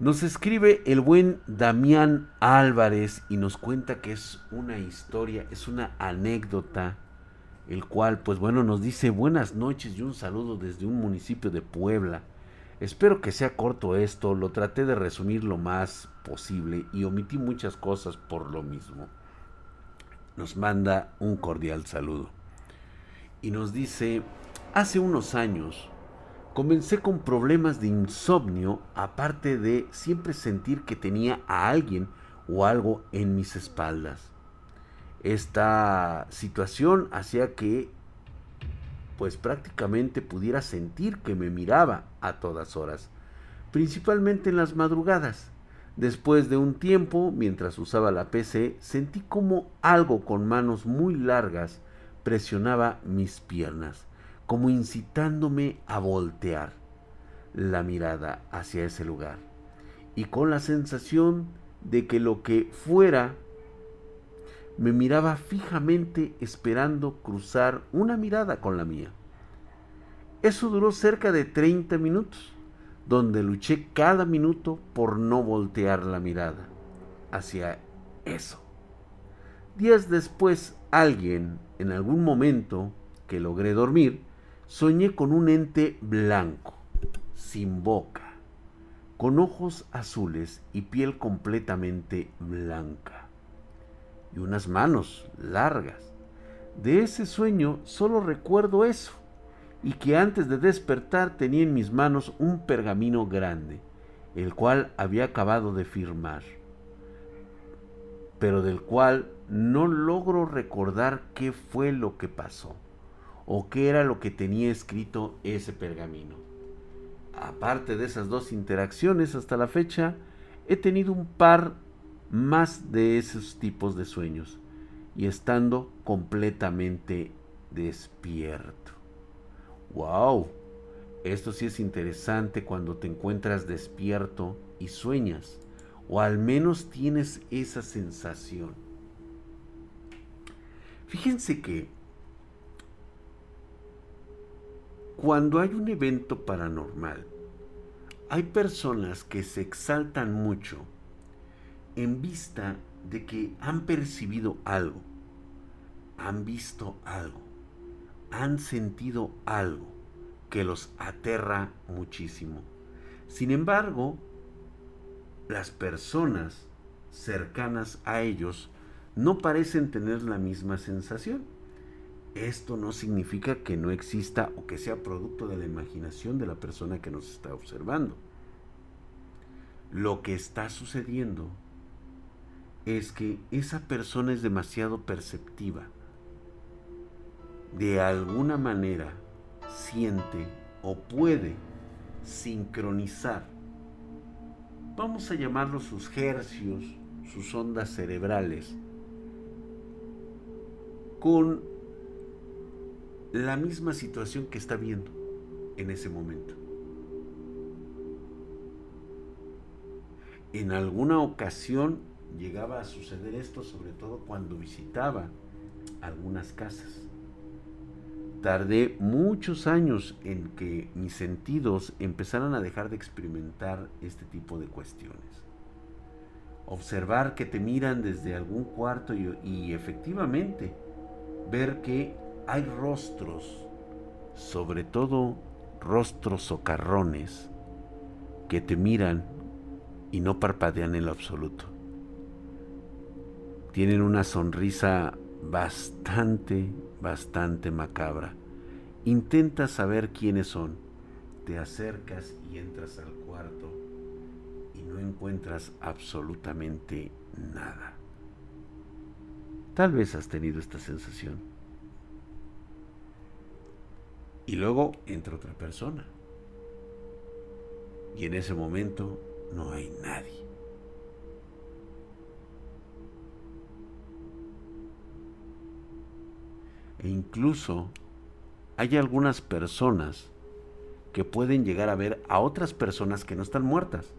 Nos escribe el buen Damián Álvarez y nos cuenta que es una historia, es una anécdota, el cual, pues bueno, nos dice buenas noches y un saludo desde un municipio de Puebla. Espero que sea corto esto, lo traté de resumir lo más posible y omití muchas cosas por lo mismo. Nos manda un cordial saludo. Y nos dice, hace unos años, Comencé con problemas de insomnio, aparte de siempre sentir que tenía a alguien o algo en mis espaldas. Esta situación hacía que pues prácticamente pudiera sentir que me miraba a todas horas, principalmente en las madrugadas. Después de un tiempo, mientras usaba la PC, sentí como algo con manos muy largas presionaba mis piernas como incitándome a voltear la mirada hacia ese lugar y con la sensación de que lo que fuera me miraba fijamente esperando cruzar una mirada con la mía. Eso duró cerca de 30 minutos, donde luché cada minuto por no voltear la mirada hacia eso. Días después, alguien, en algún momento que logré dormir, soñé con un ente blanco, sin boca, con ojos azules y piel completamente blanca, y unas manos largas. De ese sueño solo recuerdo eso, y que antes de despertar tenía en mis manos un pergamino grande, el cual había acabado de firmar, pero del cual no logro recordar qué fue lo que pasó o qué era lo que tenía escrito ese pergamino. Aparte de esas dos interacciones hasta la fecha, he tenido un par más de esos tipos de sueños y estando completamente despierto. ¡Wow! Esto sí es interesante cuando te encuentras despierto y sueñas, o al menos tienes esa sensación. Fíjense que Cuando hay un evento paranormal, hay personas que se exaltan mucho en vista de que han percibido algo, han visto algo, han sentido algo que los aterra muchísimo. Sin embargo, las personas cercanas a ellos no parecen tener la misma sensación. Esto no significa que no exista o que sea producto de la imaginación de la persona que nos está observando. Lo que está sucediendo es que esa persona es demasiado perceptiva. De alguna manera siente o puede sincronizar, vamos a llamarlo sus hercios, sus ondas cerebrales, con la misma situación que está viendo en ese momento. En alguna ocasión llegaba a suceder esto, sobre todo cuando visitaba algunas casas. Tardé muchos años en que mis sentidos empezaran a dejar de experimentar este tipo de cuestiones. Observar que te miran desde algún cuarto y, efectivamente ver que hay rostros, sobre todo rostros socarrones, que te miran y no parpadean en lo absoluto. Tienen una sonrisa bastante, bastante macabra. Intenta saber quiénes son. Te acercas y entras al cuarto y no encuentras absolutamente nada. Tal vez has tenido esta sensación. Y luego entra otra persona. Y en ese momento no hay nadie. E incluso hay algunas personas que pueden llegar a ver a otras personas que no están muertas.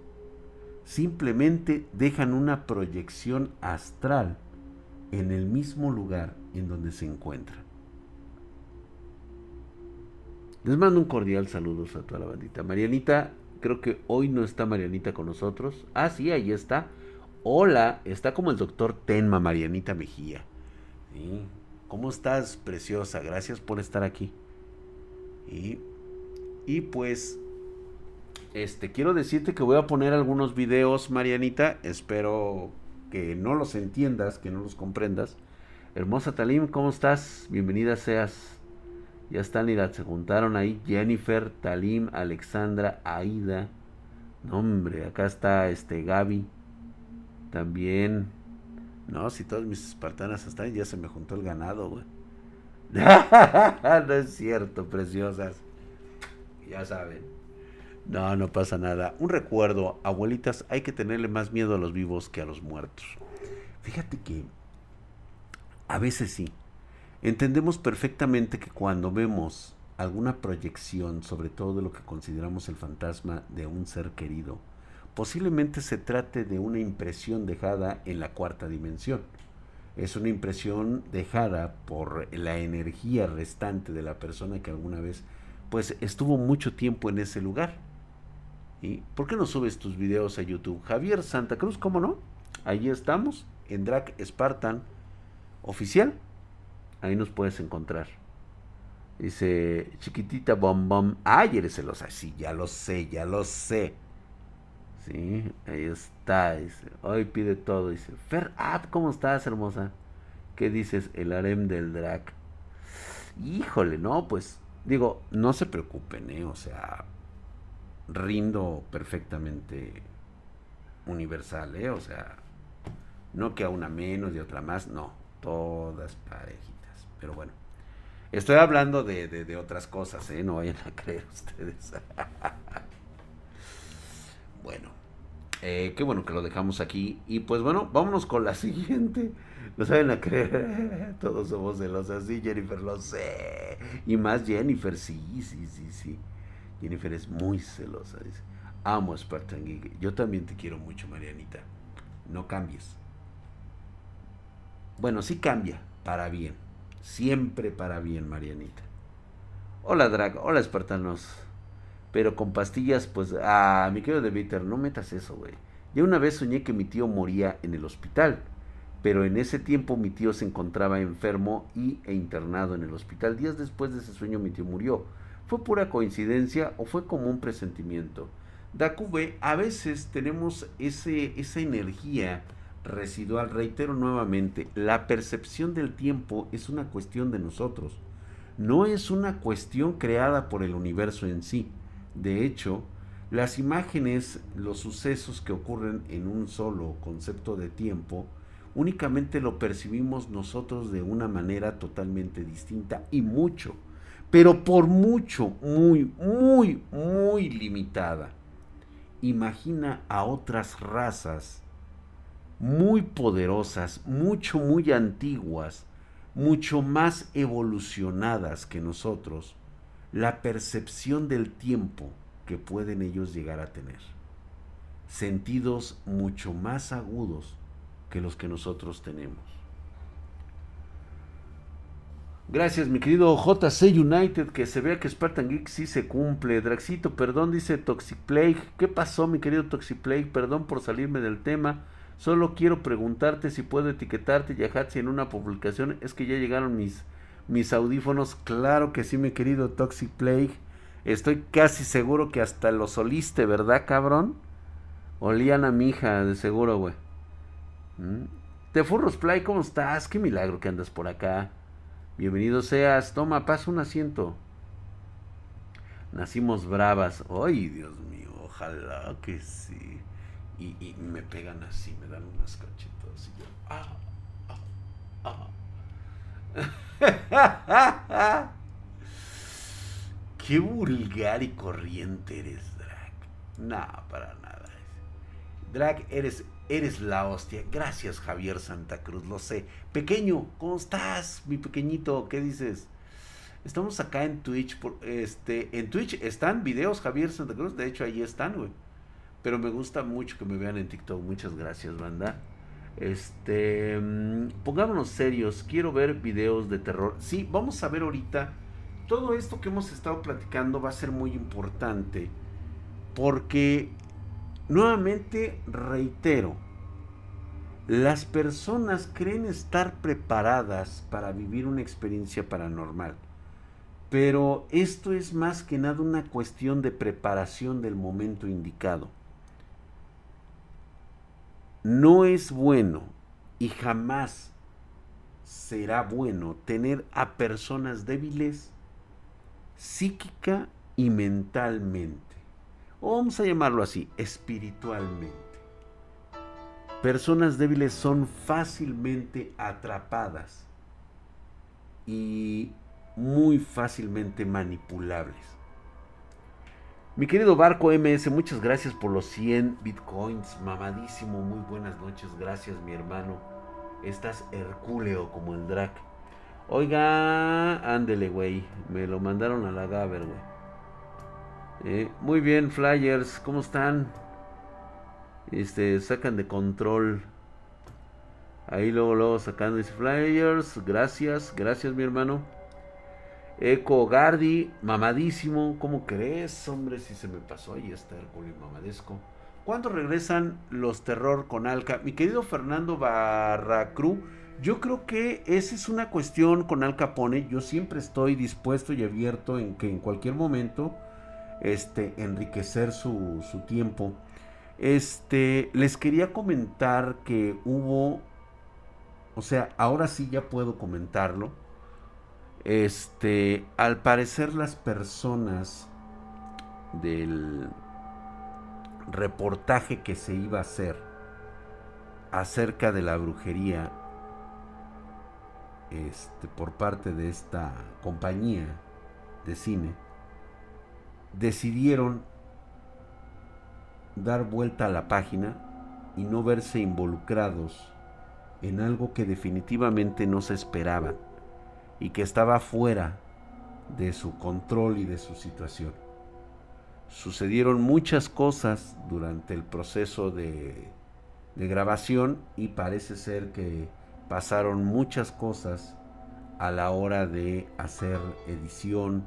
Simplemente dejan una proyección astral en el mismo lugar en donde se encuentran. Les mando un cordial saludo a toda la bandita. Marianita, creo que hoy no está Marianita con nosotros. Ah, sí, ahí está. Hola, está como el doctor Tenma, Marianita Mejía. ¿Cómo estás, preciosa? Gracias por estar aquí. Y, y pues, este, quiero decirte que voy a poner algunos videos, Marianita. Espero que no los entiendas, que no los comprendas. Hermosa Talim, ¿cómo estás? Bienvenida seas. Ya están y se juntaron ahí. Jennifer, Talim, Alexandra, Aida. No, hombre, acá está este Gaby. También. No, si todas mis espartanas están, ya se me juntó el ganado, güey. no es cierto, preciosas. Ya saben. No, no pasa nada. Un recuerdo, abuelitas, hay que tenerle más miedo a los vivos que a los muertos. Fíjate que a veces sí. Entendemos perfectamente que cuando vemos alguna proyección, sobre todo de lo que consideramos el fantasma de un ser querido, posiblemente se trate de una impresión dejada en la cuarta dimensión. Es una impresión dejada por la energía restante de la persona que alguna vez pues estuvo mucho tiempo en ese lugar. ¿Y por qué no subes tus videos a YouTube? Javier Santa Cruz, ¿cómo no? Ahí estamos, en Drag Spartan oficial. Ahí nos puedes encontrar. Dice, chiquitita bom bom. Ay, eres celosa. Sí, ya lo sé, ya lo sé. Sí, ahí está. Dice, hoy pide todo. Dice, Fer ¿cómo estás, hermosa? ¿Qué dices? El harem del drag. Híjole, no, pues, digo, no se preocupen, ¿eh? O sea, rindo perfectamente universal, ¿eh? O sea, no que a una menos y otra más, no, todas parejitas. Pero bueno, estoy hablando de, de, otras cosas, ¿eh? No vayan a creer ustedes. bueno, eh, qué bueno que lo dejamos aquí. Y pues bueno, vámonos con la siguiente. No saben a creer. Todos somos celosas. Sí, Jennifer, lo sé. Y más Jennifer, sí, sí, sí, sí. Jennifer es muy celosa. Dice, amo a Spartan Geek. Yo también te quiero mucho, Marianita. No cambies. Bueno, sí cambia, para bien. Siempre para bien, Marianita. Hola, Drag. Hola, espartanos. Pero con pastillas, pues, ah, mi querido de Bitter, no metas eso, güey. Ya una vez soñé que mi tío moría en el hospital, pero en ese tiempo mi tío se encontraba enfermo y, e internado en el hospital. Días después de ese sueño mi tío murió. ¿Fue pura coincidencia o fue como un presentimiento? Dakube, a veces tenemos ese, esa energía residual. Reitero nuevamente, la percepción del tiempo es una cuestión de nosotros, no es una cuestión creada por el universo en sí. De hecho, las imágenes, los sucesos que ocurren en un solo concepto de tiempo, únicamente lo percibimos nosotros de una manera totalmente distinta y mucho, pero por mucho, muy, muy, muy limitada. Imagina a otras razas muy poderosas, mucho, muy antiguas, mucho más evolucionadas que nosotros, la percepción del tiempo que pueden ellos llegar a tener. Sentidos mucho más agudos que los que nosotros tenemos. Gracias, mi querido JC United, que se vea que Spartan Geek sí se cumple. Draxito, perdón, dice Toxic Plague. ¿Qué pasó, mi querido Toxic Plague? Perdón por salirme del tema. Solo quiero preguntarte si puedo etiquetarte, Yahatsi, en una publicación. Es que ya llegaron mis, mis audífonos. Claro que sí, mi querido Toxic Plague. Estoy casi seguro que hasta los oliste, ¿verdad, cabrón? Olían a mi hija, de seguro, güey. ¿Mm? Te Furros Play, ¿cómo estás? Qué milagro que andas por acá. Bienvenido seas. Toma, pasa un asiento. Nacimos bravas. Ay, Dios mío, ojalá que sí y, me pegan así, me dan unas cachetas y yo, ah, ah, ah. Qué vulgar y corriente eres, Drag. No, para nada. Drag, eres, eres la hostia. Gracias, Javier Santa Cruz, lo sé. Pequeño, ¿cómo estás, mi pequeñito? ¿Qué dices? Estamos acá en Twitch. Por, este, en Twitch están videos, Javier Santa Cruz. De hecho, ahí están, güey. Pero me gusta mucho que me vean en TikTok. Muchas gracias, banda. Este, mm, pongámonos serios. Quiero ver videos de terror. Sí, vamos a ver ahorita. Todo esto que hemos estado platicando va a ser muy importante. Porque, nuevamente reitero, las personas creen estar preparadas para vivir una experiencia paranormal. Pero esto es más que nada una cuestión de preparación del momento indicado. No es bueno y jamás será bueno tener a personas débiles psíquica y mentalmente. O vamos a llamarlo así, espiritualmente. Personas débiles son fácilmente atrapadas y muy fácilmente manipulables. Mi querido Barco MS, muchas gracias por los 100 bitcoins, mamadísimo, muy buenas noches, gracias mi hermano. Estás hercúleo como el Drac. Oiga, ándele, güey, me lo mandaron a la Gaber, güey. Eh, muy bien, Flyers, ¿cómo están? Este, sacan de control. Ahí luego, luego sacando dice Flyers, gracias, gracias mi hermano. Eco Gardi, mamadísimo. ¿Cómo crees, hombre? Si se me pasó, ahí está Hércules mamadesco. ¿Cuándo regresan los terror con Alca? Mi querido Fernando Barracru, yo creo que esa es una cuestión con Al Capone. Yo siempre estoy dispuesto y abierto en que en cualquier momento este, enriquecer su, su tiempo. Este, les quería comentar que hubo, o sea, ahora sí ya puedo comentarlo este, al parecer las personas del reportaje que se iba a hacer acerca de la brujería este, por parte de esta compañía de cine decidieron dar vuelta a la página y no verse involucrados en algo que definitivamente no se esperaban y que estaba fuera de su control y de su situación. Sucedieron muchas cosas durante el proceso de, grabación y parece ser que pasaron muchas cosas a la hora de hacer edición,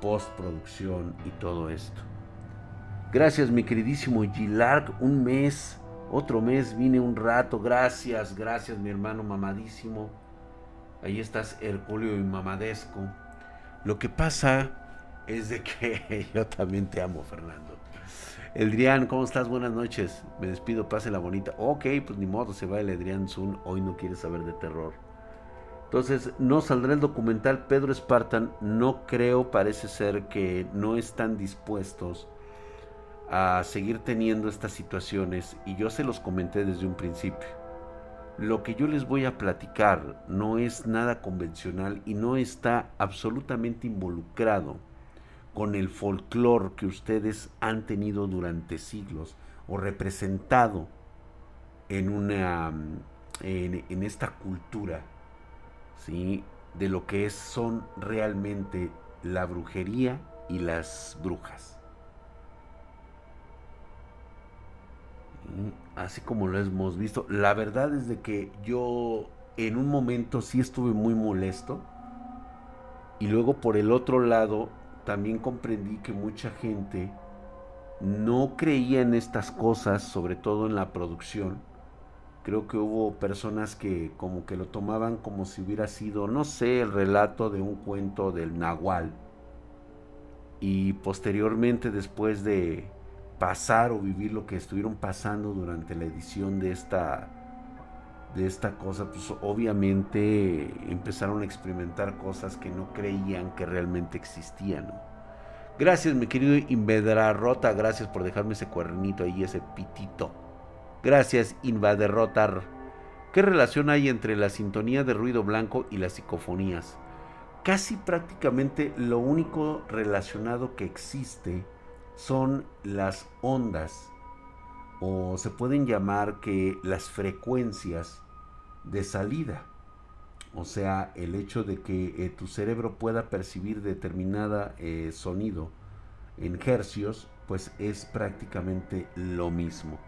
postproducción y todo esto. Gracias mi queridísimo Gilark, un mes, otro mes, vine un rato, gracias, gracias mi hermano mamadísimo. Ahí estás Herculeo y Mamadesco. Lo que pasa es de que yo también te amo, Fernando. Eldrián, ¿cómo estás? Buenas noches. Me despido, pase la bonita. Ok, pues ni modo, se va el Edrián Zun. Hoy no quiere saber de terror. Entonces, no saldrá el documental Pedro Spartan. No creo, parece ser que no están dispuestos a seguir teniendo estas situaciones. Y yo se los comenté desde un principio lo que yo les voy a platicar no es nada convencional y no está absolutamente involucrado con el folclore que ustedes han tenido durante siglos o representado en una en, esta cultura ¿sí? de lo que es, son realmente la brujería y las brujas. Así como lo hemos visto. La verdad es de que yo en un momento sí estuve muy molesto. Y luego por el otro lado también comprendí que mucha gente no creía en estas cosas, sobre todo en la producción. Creo que hubo personas que como que lo tomaban como si hubiera sido, no sé, el relato de un cuento del Nahual. Y posteriormente, después de, pasar o vivir lo que estuvieron pasando durante la edición de esta de esta cosa, pues obviamente empezaron a experimentar cosas que no creían que realmente existían. Gracias, mi querido Invaderrota, gracias por dejarme ese cuernito ahí, ese pitito. Gracias, Invaderrotar. ¿Qué relación hay entre la sintonía de ruido blanco y las psicofonías? Casi prácticamente lo único relacionado que existe son las ondas o se pueden llamar que las frecuencias de salida. O sea, el hecho de que eh, tu cerebro pueda percibir determinada eh, sonido en hercios, pues es prácticamente lo mismo.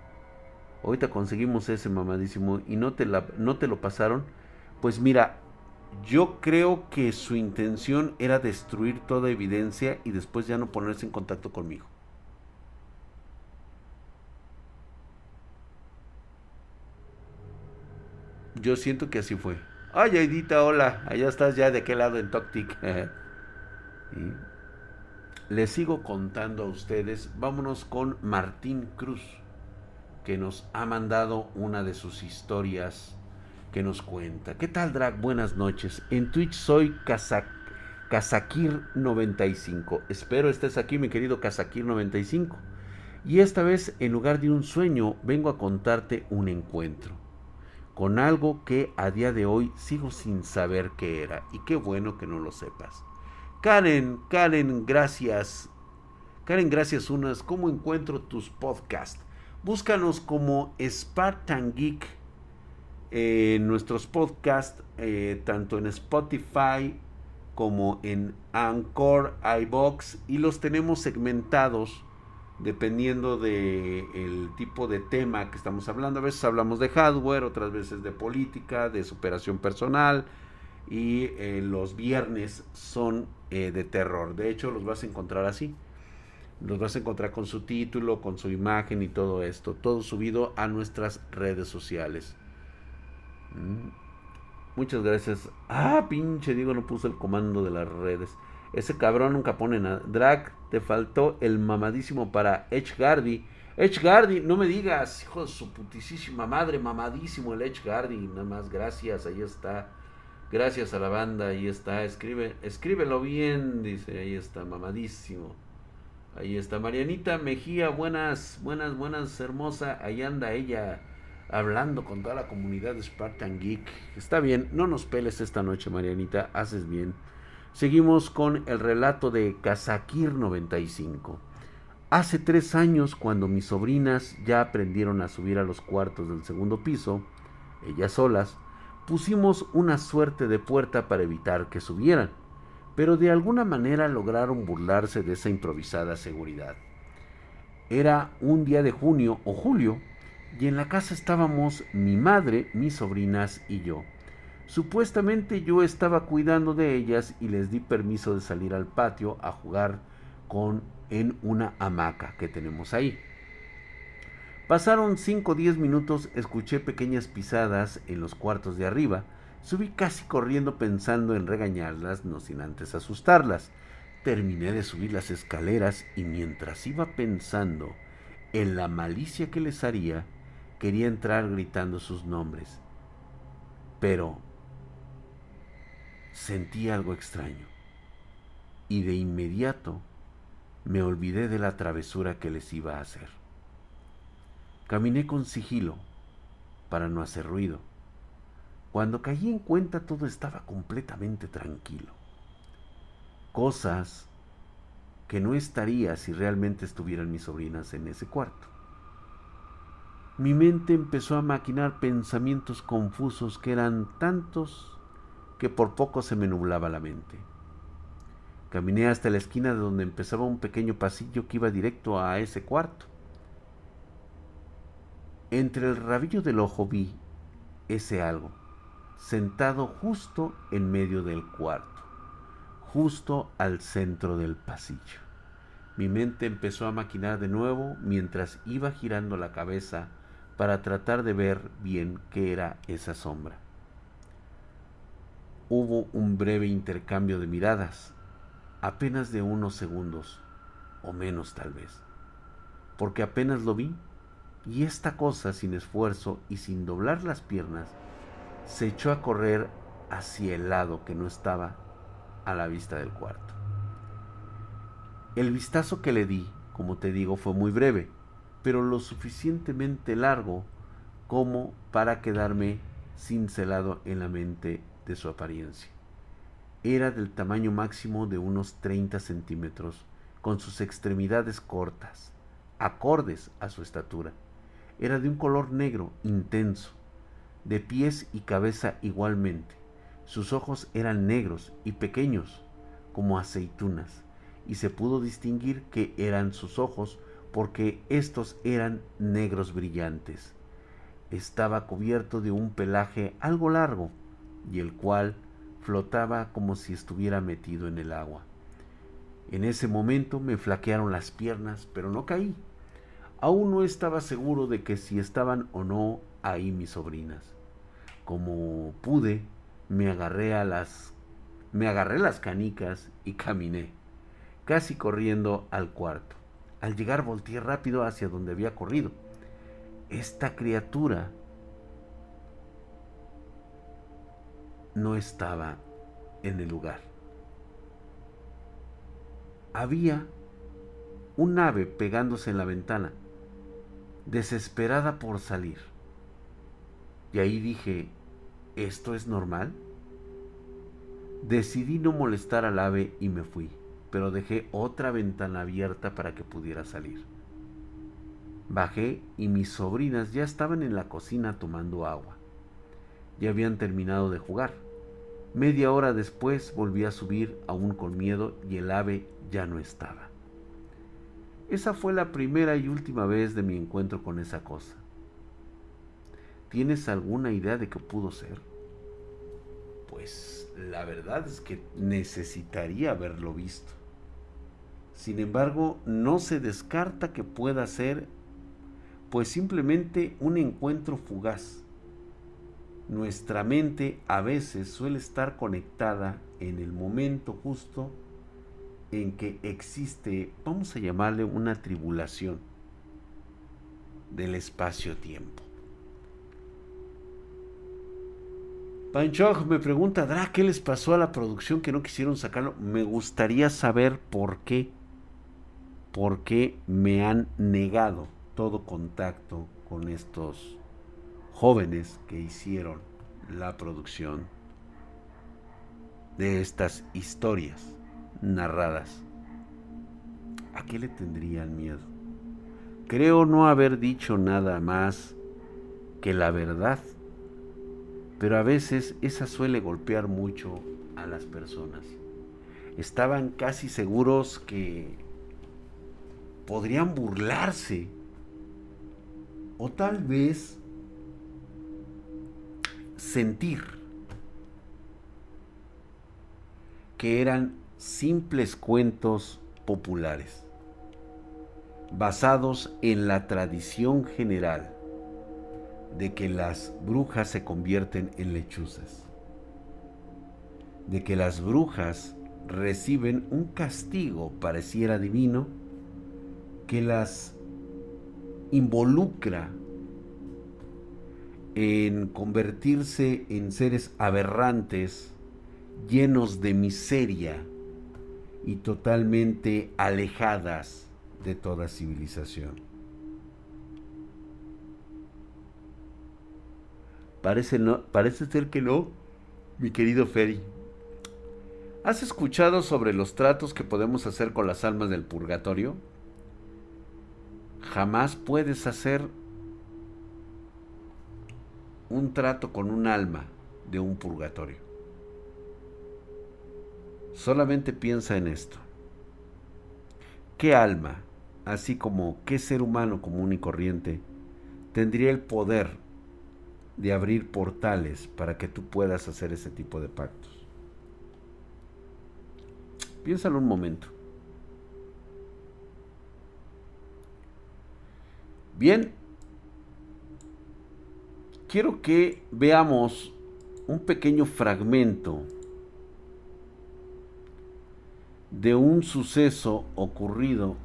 Ahorita conseguimos ese mamadísimo y no te, la, no te lo pasaron. Pues mira, yo creo que su intención era destruir toda evidencia y después ya no ponerse en contacto conmigo. Yo siento que así fue. Ay, Aidita, hola. Allá estás ya de qué lado en Toctic. Les sigo contando a ustedes. Vámonos con Martín Cruz, que nos ha mandado una de sus historias que nos cuenta. ¿Qué tal, Drag? Buenas noches. En Twitch soy Kazakir95. Espero estés aquí, mi querido Kazakir95. Y esta vez, en lugar de un sueño, vengo a contarte un encuentro. Con algo que a día de hoy sigo sin saber qué era. Y qué bueno que no lo sepas. Karen, Karen, gracias. Karen, gracias unas. ¿Cómo encuentro tus podcasts? Búscanos como Spartan Geek en nuestros podcasts, eh, tanto en Spotify como en Anchor, iBox, y los tenemos segmentados dependiendo del el tipo de tema que estamos hablando. A veces hablamos de hardware, otras veces de política, de superación personal, y eh, los viernes son eh, de terror. De hecho, los vas a encontrar así. Los vas a encontrar con su título, con su imagen y todo esto. Todo subido a nuestras redes sociales. Mm. Muchas gracias. Ah, pinche Diego no puso el comando de las redes. Ese cabrón nunca pone nada. Drag, te faltó el mamadísimo para Edge Gardy. Edge Gardy, no me digas, hijo de su putísima madre, mamadísimo el Edge Gardy. Nada más, gracias, ahí está. Gracias a la banda, ahí está. Escribe, escríbelo bien, dice, ahí está, mamadísimo. Ahí está Marianita Mejía, buenas, buenas, buenas, hermosa. Ahí anda ella hablando con toda la comunidad de Spartan Geek. Está bien, no nos peles esta noche, Marianita, haces bien. Seguimos con el relato de Kazakir 95. Hace tres años, cuando mis sobrinas ya aprendieron a subir a los cuartos del segundo piso, ellas solas, pusimos una suerte de puerta para evitar que subieran, pero de alguna manera lograron burlarse de esa improvisada seguridad. Era un día de junio o julio y en la casa estábamos mi madre, mis sobrinas y yo. Supuestamente yo estaba cuidando de ellas y les di permiso de salir al patio a jugar con en una hamaca que tenemos ahí. Pasaron 5 o 10 minutos, escuché pequeñas pisadas en los cuartos de arriba, subí casi corriendo pensando en regañarlas, no sin antes asustarlas. Terminé de subir las escaleras y mientras iba pensando en la malicia que les haría, Quería entrar gritando sus nombres, pero sentí algo extraño y de inmediato me olvidé de la travesura que les iba a hacer. Caminé con sigilo para no hacer ruido. Cuando caí en cuenta todo estaba completamente tranquilo. Cosas que no estaría si realmente estuvieran mis sobrinas en ese cuarto. Mi mente empezó a maquinar pensamientos confusos que eran tantos que por poco se me nublaba la mente. Caminé hasta la esquina de donde empezaba un pequeño pasillo que iba directo a ese cuarto. Entre el rabillo del ojo vi ese algo, sentado justo en medio del cuarto, justo al centro del pasillo. Mi mente empezó a maquinar de nuevo mientras iba girando la cabeza para tratar de ver bien qué era esa sombra. Hubo un breve intercambio de miradas, apenas de unos segundos, o menos tal vez, porque apenas lo vi y esta cosa sin esfuerzo y sin doblar las piernas se echó a correr hacia el lado que no estaba a la vista del cuarto. El vistazo que le di, como te digo, fue muy breve pero lo suficientemente largo como para quedarme cincelado en la mente de su apariencia. Era del tamaño máximo de unos 30 centímetros, con sus extremidades cortas, acordes a su estatura. Era de un color negro intenso, de pies y cabeza igualmente. Sus ojos eran negros y pequeños, como aceitunas, y se pudo distinguir que eran sus ojos porque estos eran negros brillantes. Estaba cubierto de un pelaje algo largo y el cual flotaba como si estuviera metido en el agua. En ese momento me flaquearon las piernas, pero no caí. Aún no estaba seguro de que si estaban o no ahí mis sobrinas. Como pude, me agarré a las me agarré las canicas y caminé, casi corriendo al cuarto. Al llegar volteé rápido hacia donde había corrido. Esta criatura no estaba en el lugar. Había un ave pegándose en la ventana, desesperada por salir. Y ahí dije, ¿esto es normal? Decidí no molestar al ave y me fui, pero dejé otra ventana abierta para que pudiera salir. Bajé y mis sobrinas ya estaban en la cocina tomando agua. Ya habían terminado de jugar. Media hora después volví a subir aún con miedo y el ave ya no estaba. Esa fue la primera y última vez de mi encuentro con esa cosa. ¿Tienes alguna idea de qué pudo ser? Pues la verdad es que necesitaría haberlo visto. Sin embargo, no se descarta que pueda ser pues simplemente un encuentro fugaz. Nuestra mente a veces suele estar conectada en el momento justo en que existe, vamos a llamarle una tribulación del espacio-tiempo. Pancho me pregunta, Dra, ¿qué les pasó a la producción que no quisieron sacarlo? Me gustaría saber por qué. ¿Por qué me han negado todo contacto con estos jóvenes que hicieron la producción de estas historias? narradas. ¿A qué le tendrían miedo? Creo no haber dicho nada más que la verdad, pero a veces esa suele golpear mucho a las personas. Estaban casi seguros que podrían burlarse o tal vez sentir que eran simples cuentos populares, basados en la tradición general de que las brujas se convierten en lechuzas, de que las brujas reciben un castigo pareciera divino que las involucra en convertirse en seres aberrantes, llenos de miseria, y totalmente alejadas de toda civilización. Parece, no, parece ser que no, mi querido Ferry. ¿Has escuchado sobre los tratos que podemos hacer con las almas del purgatorio? Jamás puedes hacer un trato con un alma de un purgatorio. Solamente piensa en esto. ¿Qué alma, así como qué ser humano común y corriente, tendría el poder de abrir portales para que tú puedas hacer ese tipo de pactos? Piénsalo un momento. Bien, quiero que veamos un pequeño fragmento de un suceso ocurrido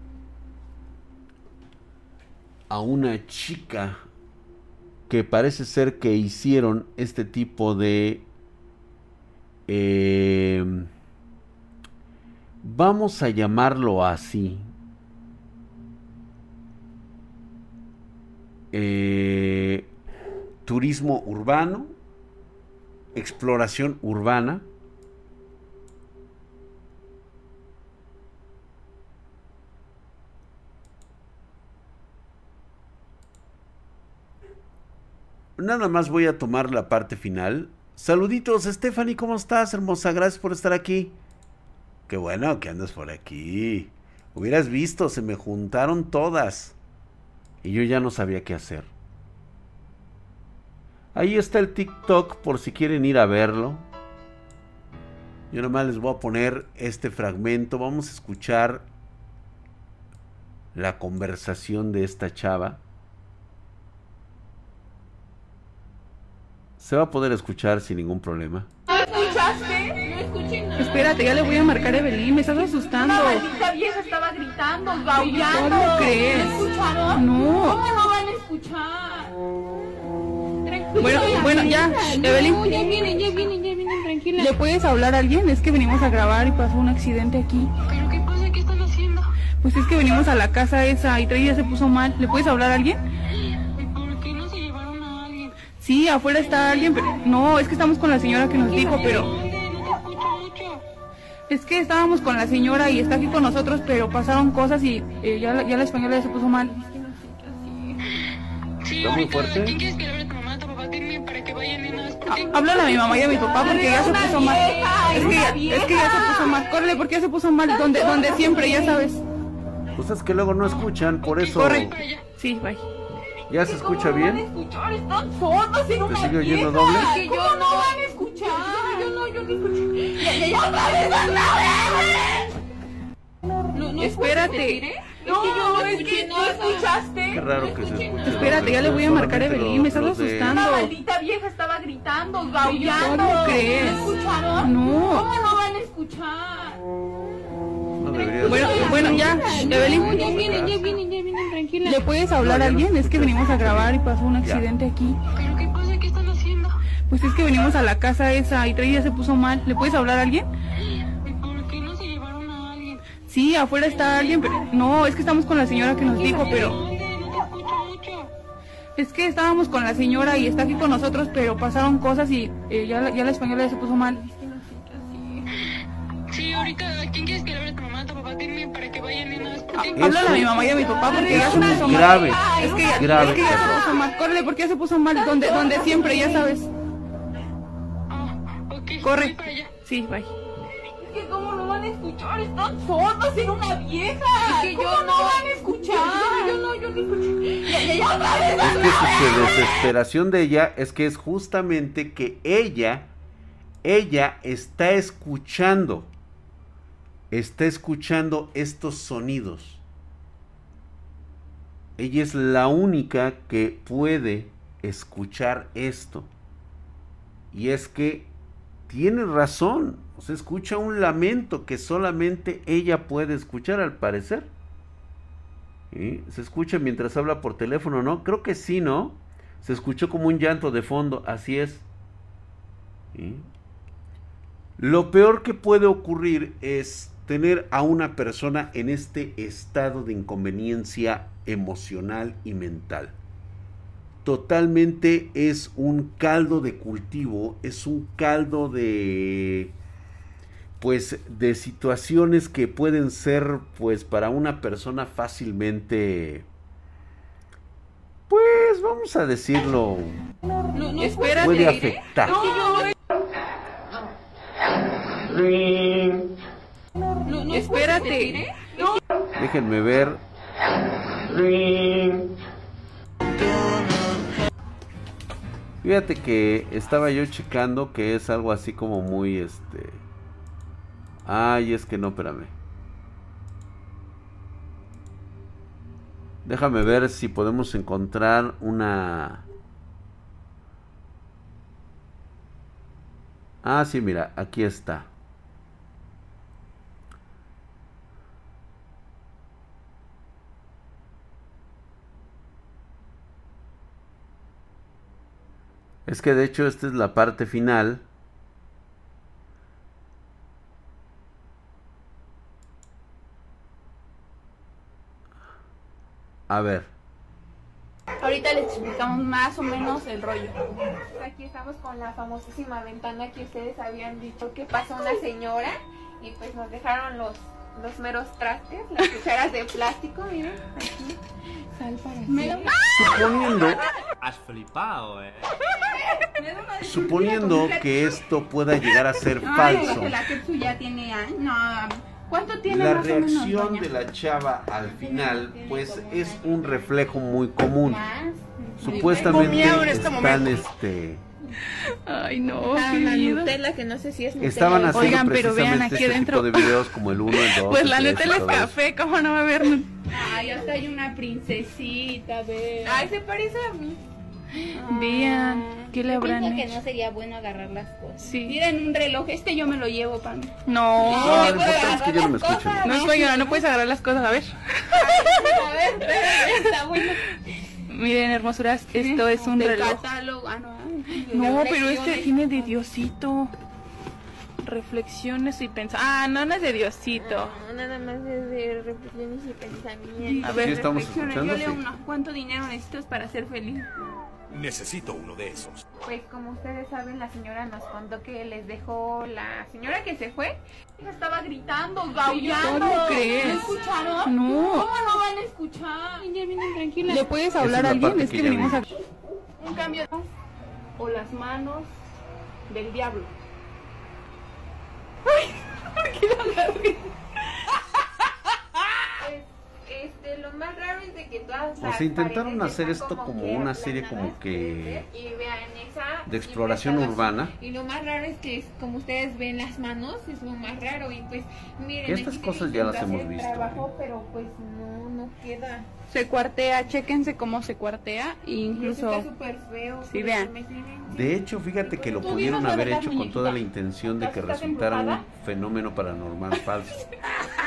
a una chica que parece ser que hicieron este tipo de eh, vamos a llamarlo así eh, turismo urbano exploración urbana nada más voy a tomar la parte final. Saluditos, Stephanie, ¿cómo estás, hermosa? Gracias por estar aquí. Qué bueno que andas por aquí. Hubieras visto, se me juntaron todas. Y yo ya no sabía qué hacer. Ahí está el TikTok por si quieren ir a verlo. Yo nomás les voy a poner este fragmento. Vamos a escuchar la conversación de esta chava. Se va a poder escuchar sin ningún problema. escuchaste? No escuché nada. Espérate, ya le voy a marcar a Evelyn, me estás asustando. Una maldita vieja estaba gritando, gaullando. ¿Cómo crees? ¿No escucharon? No. ¿Cómo no van a escuchar? Bueno, bueno, ya, Evelyn. No, ya vienen, ya vienen, ya vienen, tranquila. ¿Le puedes hablar a alguien? Es que venimos a grabar y pasó un accidente aquí. ¿Pero qué pasa? ¿Qué están haciendo? Pues es que venimos a la casa esa y Trey ya se puso mal. ¿Le puedes hablar a alguien? ¿Y por qué no se llevaron a alguien? Sí, afuera está alguien, pero no, es que estamos con la señora que nos dijo, pero ¿Dónde? No te escucho mucho. es que estábamos con la señora y está aquí con nosotros, pero pasaron cosas y eh, ya, la- ya la española ya se puso mal. Sí, ¿Está muy fuerte? ¿quién quieres que Háblale a mi mamá y a mi papá porque ya se puso mal. Es que ya, es que ya se puso mal. Córrele, porque ya se puso mal. Donde, donde siempre, ya sabes. Pues es que luego no escuchan, por eso. Corre. Sí, bye. ¿Ya se escucha ¿Cómo no van a bien? una sigue oyendo doble? Que yo no van a escuchar. Yo no, yo no escuché. Ya, ya, ya, otra vez, otra vez. No, no Espérate. No, es que yo no escuché ¿no escuchaste? Qué raro que se escuche. Espérate, ya le voy a marcar a Evelyn, me estás asustando. Una maldita vieja estaba gritando, gaullando. ¿Cómo crees? ¿No escucharon? No. ¿Cómo no van a escuchar? No debería Bueno, bueno, ya, No, Evelyn. ya vienen, ya vienen, ya vienen, tranquila. ¿Le puedes hablar a alguien? Es que venimos a grabar y pasó un accidente aquí. ¿Pero qué pasa? ¿Qué están haciendo? Pues es que venimos a la casa esa y Trey ya se puso mal. ¿Le puedes hablar a alguien? Sí, afuera está alguien, pero no, es que estamos con la señora que nos dijo, pero es que estábamos con la señora y está aquí con nosotros, pero pasaron cosas y eh, ya, la- ya la española ya se puso mal. Sí, ahorita, ¿quién quieres que le hable a tu mamá, a tu papá? Dime para que vayan en las... ¿Por qué? Eso Háblale a mi mamá y a mi papá porque ya se es puso mal. grave. Es que ya, Grave. es que ya se puso mal. Córrele, porque ya se puso mal. Donde, donde siempre, ya sabes. Ah, ok, Corre. para allá. Sí, bye. Es que cómo no van a escuchar, están sordos en una vieja. Es que yo no van a escuchar. Yo no, yo no escuché. Ya, ya, ya, otra vez. Es que su desesperación de ella es que es justamente que ella, ella está escuchando, está escuchando estos sonidos. Ella es la única que puede escuchar esto. Y es que tiene razón. O sea, escucha un lamento que solamente ella puede escuchar al parecer. Se escucha mientras habla por teléfono, ¿no? Creo que sí, ¿no? Se escuchó como un llanto de fondo, así es. Lo peor que puede ocurrir es tener a una persona en este estado de inconveniencia emocional y mental. Totalmente es un caldo de cultivo, es un caldo de pues de situaciones que pueden ser pues para una persona fácilmente pues vamos a decirlo No, no, Espérate. puede afectar Espérate. déjenme ver fíjate que estaba yo checando que es algo así como muy este ay es que no espérame déjame ver si podemos encontrar una Ah, sí, mira, aquí está. Es que de hecho esta es la parte final. A ver. Ahorita les explicamos más o menos el rollo. Aquí estamos con la famosísima ventana que ustedes habían dicho que pasó una señora y pues nos dejaron los, los meros trastes, las cucharas de plástico, miren, aquí. Sal para Suponiendo, Has flipado, eh. suponiendo que esto pueda llegar a ser falso. que la Ketsu ya tiene años. No, ¿cuánto tiene La más o menos, reacción de la chava al final, pues es un reflejo muy común. Supuestamente en este están momento. este Ay, no, Ah, qué la miedo. Nutella, que no sé si es Nutella. estaban haciendo Oigan, pero vean precisamente aquí este adentro. tipo de videos como el 1, el 2. Pues la el 3 Nutella es café, ¿cómo no va a haber? Ay, hasta hay una princesita, ve. Ay, se parece a mí. Vean, ¿Qué le Yo habrán pienso que hecho? no sería bueno agarrar las cosas. Sí. Miren un reloj, este yo me lo llevo, pan. No. No, No, importante es que yo no me escucho. No es para no puedes agarrar las cosas. A ver. A ver, está bueno. Miren, hermosuras, esto es un reloj. catálogo. Ah, no. No, pero este tiene de Diosito. Reflexiones y pensar. Ah, no, no es de Diosito. No, nada más es de reflexiones y pensamientos. A ver, Sí, estamos Reflexiones. escuchando, Yo leo sí. uno. ¿Cuánto dinero necesitas para ser feliz? Necesito uno de esos. Pues como ustedes saben, la señora nos contó que les dejó la señora que se fue. Ella estaba gritando, gaullando. ¿Cómo crees? ¿No escucharon? No. ¿Cómo no van a escuchar? Ya vienen tranquilas. ¿Le puedes hablar es a la alguien? Es que venimos a... vi. Un cambio de o las manos del diablo. Pues, este, lo más raro es de que todas O las sea, intentaron hacer esto como una serie como que y vean esa de exploración urbana. Y lo más raro es que, es, como ustedes ven las manos, es lo más raro. Y pues, miren, Estas se cosas ya las hemos visto. Trabajo, pero pues no, no queda. Se cuartea, chéquense cómo se cuartea. E incluso... está súper feo. Sí, vean. De hecho, fíjate que lo pudieron haber hecho con toda la intención de que ¿Estás resultara un fenómeno paranormal falso.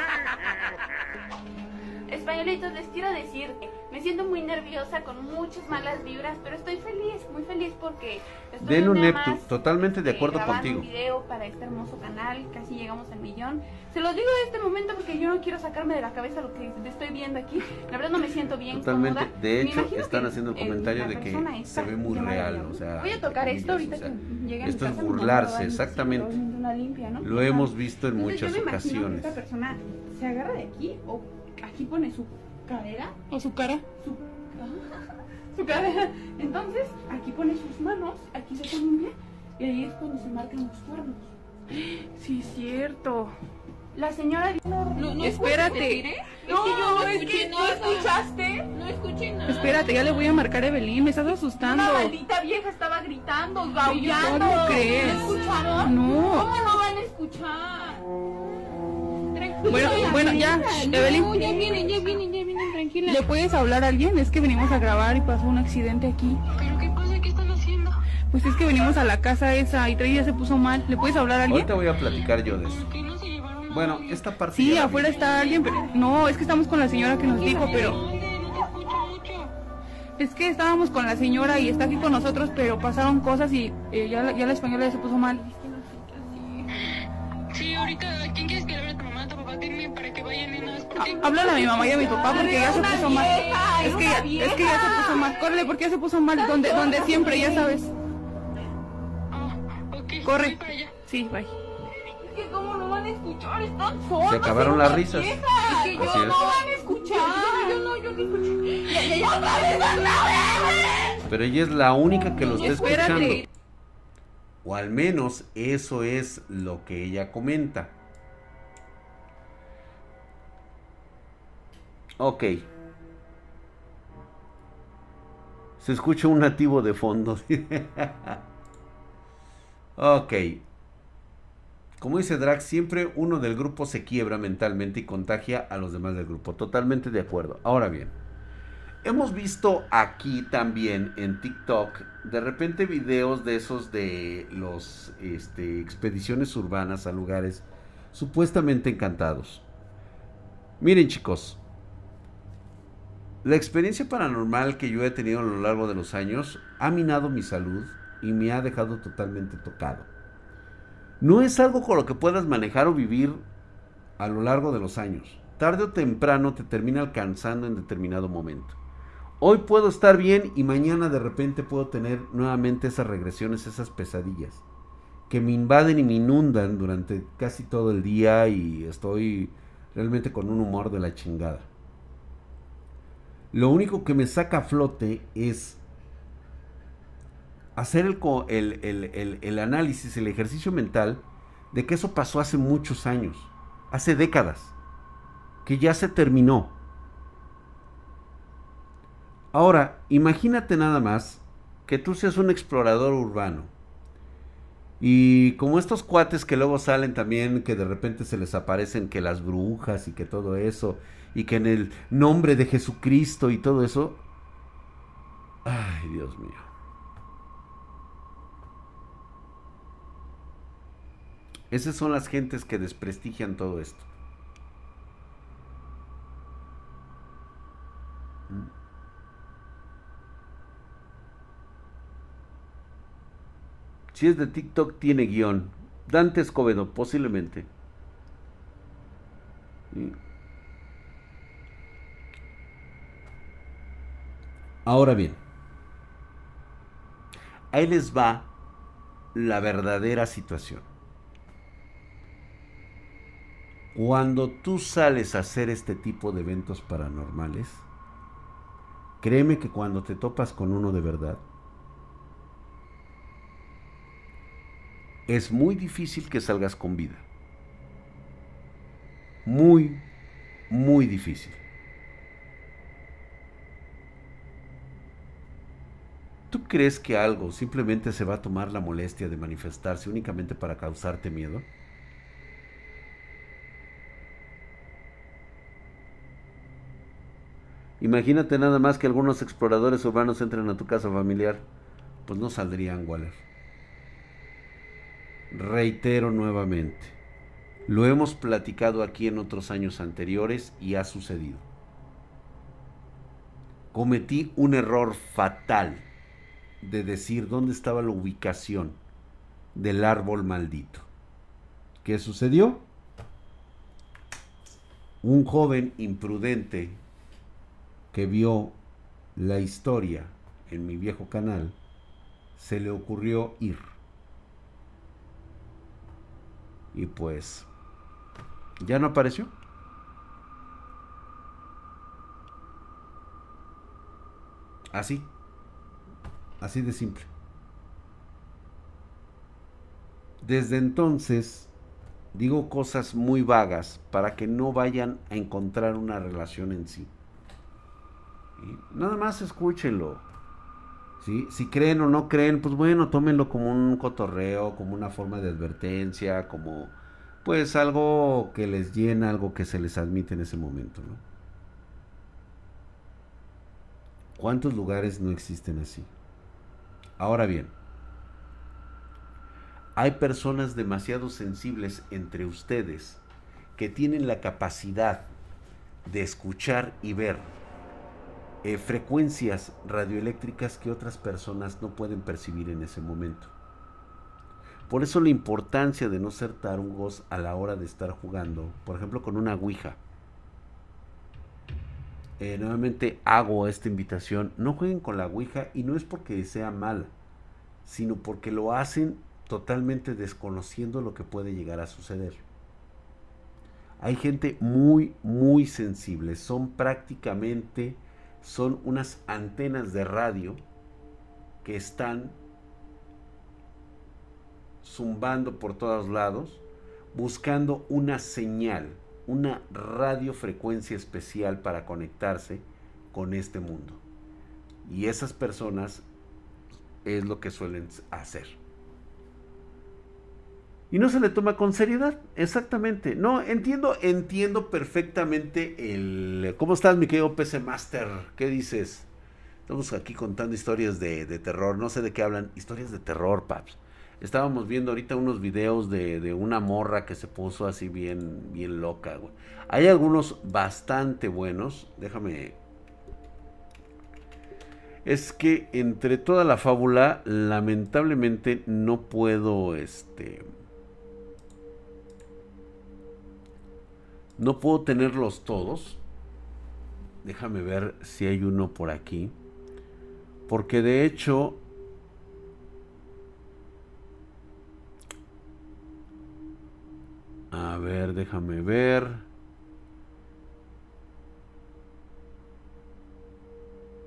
Españolitos, les quiero decir que me siento muy nerviosa, con muchas malas vibras, pero estoy feliz, muy feliz porque estoy Den un Neptu, totalmente de eh, acuerdo grabando contigo. un video para este hermoso canal, casi llegamos al millón. Se los digo de este momento porque yo no quiero sacarme de la cabeza lo que estoy viendo aquí. La verdad no me siento bien Totalmente. cómoda. De hecho, están haciendo el eh, comentario de que se ve muy real. O sea, Voy a tocar esto ahorita o sea, que llegue a esto es casa, burlarse, exactamente. "Pero es una limpia", ¿no? Lo hemos visto en Entonces, muchas yo me imagino que ocasiones. esta persona se agarra de aquí o aquí pone su cadera ¿O su cara? su, su cadera. Entonces, aquí pone sus manos, aquí se pone un pie, y ahí es cuando se marcan los cuernos. Sí, es cierto. La señora dice, No, no Espérate. No, es que yo no es escuché que no nada. escuchaste. No escuché nada. Espérate, ya le voy a marcar a Evelyn. Me estás asustando. Una maldita vieja estaba gritando, gaullando. ¿Cómo crees? ¿No escucharon? No. ¿Cómo no van a escuchar? Bueno, bueno, ya. Evelyn. No, ya vienen, ya vienen, ya vienen, tranquila. ¿Le puedes hablar a alguien? Es que venimos a grabar y pasó un accidente aquí. ¿Pero qué pasa? ¿Qué están haciendo? Pues es que venimos a la casa esa y Trey ya se puso mal. ¿Le puedes hablar a alguien? Ahorita voy a platicar yo de eso. ¿Por qué no se llevaron Bueno, esta parte. Sí, afuera vi. está alguien, pero no, es que estamos con la señora que nos dijo, pero ¿Dónde? No te escucho mucho. es que estábamos con la señora y está aquí con nosotros, pero pasaron cosas y eh, ya, la, ya la española ya se puso mal. Sí, ahorita, ¿a quién quieres que le hable a tu mamá, a tu papá? Dime para que vayan una vez por ti. Háblale a mi mamá y a mi papá porque ya se puso mal. Es que, ya, es que ya se puso mal. Corre, porque ya se puso mal. Donde, donde siempre, ya sabes. Ah. Corre. Sí, bye. Es que cómo no van a escuchar, están sordos. Se acabaron las risas. Es que yo Así es. no van a escuchar. Yo no, yo no escuché. Pero ella es la única que lo está escuchando. O al menos eso es lo que ella comenta. Ok. Se escucha un nativo de fondo. ok. Como dice Drax, siempre uno del grupo se quiebra mentalmente y contagia a los demás del grupo. Totalmente de acuerdo. Ahora bien. Hemos visto aquí también en TikTok de repente videos de esos de los este, expediciones urbanas a lugares supuestamente encantados. Miren chicos, la experiencia paranormal que yo he tenido a lo largo de los años ha minado mi salud y me ha dejado totalmente tocado. No es algo con lo que puedas manejar o vivir a lo largo de los años. Tarde o temprano te termina alcanzando en determinado momento. Hoy puedo estar bien y mañana de repente puedo tener nuevamente esas regresiones, esas pesadillas que me invaden y me inundan durante casi todo el día y estoy realmente con un humor de la chingada. Lo único que me saca a flote es hacer el, el análisis, el ejercicio mental de que eso pasó hace muchos años, hace décadas, que ya se terminó. Ahora, imagínate nada más que tú seas un explorador urbano. Y como estos cuates que luego salen también, que de repente se les aparecen que las brujas y que todo eso, y que en el nombre de Jesucristo y todo eso. Ay, Dios mío. Esas son las gentes que desprestigian todo esto. Si es de TikTok, tiene guion. Dante Escobedo, posiblemente. Ahora bien, ahí les va la verdadera situación. Cuando tú sales a hacer este tipo de eventos paranormales, créeme que cuando te topas con uno de verdad, es muy difícil que salgas con vida. Muy, muy difícil. ¿Tú crees que algo simplemente se va a tomar la molestia de manifestarse únicamente para causarte miedo? Imagínate nada más que algunos exploradores urbanos entren a tu casa familiar, pues no saldrían, Waller. Reitero nuevamente, lo hemos platicado aquí en otros años anteriores y ha sucedido. Cometí un error fatal de decir dónde estaba la ubicación del árbol maldito. ¿Qué sucedió? Un joven imprudente que vio la historia en mi viejo canal, se le ocurrió ir y pues ya no apareció. Así. Así de simple. Desde entonces digo cosas muy vagas para que no vayan a encontrar una relación en sí. Nada más escúchenlo. Si creen o no creen, pues bueno, tómenlo como un cotorreo, como una forma de advertencia, como pues algo que les llena, algo que se les admite en ese momento, ¿no? ¿Cuántos lugares no existen así? Ahora bien, hay personas demasiado sensibles entre ustedes que tienen la capacidad de escuchar y ver eh, frecuencias radioeléctricas que otras personas no pueden percibir en ese momento. Por eso la importancia de no ser tarugos a la hora de estar jugando, por ejemplo con una Ouija. Eh, nuevamente hago esta invitación, no jueguen con la Ouija y no es porque sea mala, sino porque lo hacen totalmente desconociendo lo que puede llegar a suceder. Hay gente muy, muy sensible, son prácticamente son unas antenas de radio que están zumbando por todos lados, buscando una señal, una radiofrecuencia especial para conectarse con este mundo. Y esas personas es lo que suelen hacer. Y no se le toma con seriedad, exactamente. No, entiendo, entiendo perfectamente el... ¿Cómo estás, mi querido PC Master? ¿Qué dices? Estamos aquí contando historias de, terror, no sé de qué hablan, historias de terror, paps. Estábamos viendo ahorita unos videos de, una morra que se puso así bien, bien loca, güey. Hay algunos bastante buenos, déjame... Es que entre toda la fábula, lamentablemente no puedo, este No puedo tenerlos todos. Déjame ver si hay uno por aquí. Porque de hecho... A ver, déjame ver.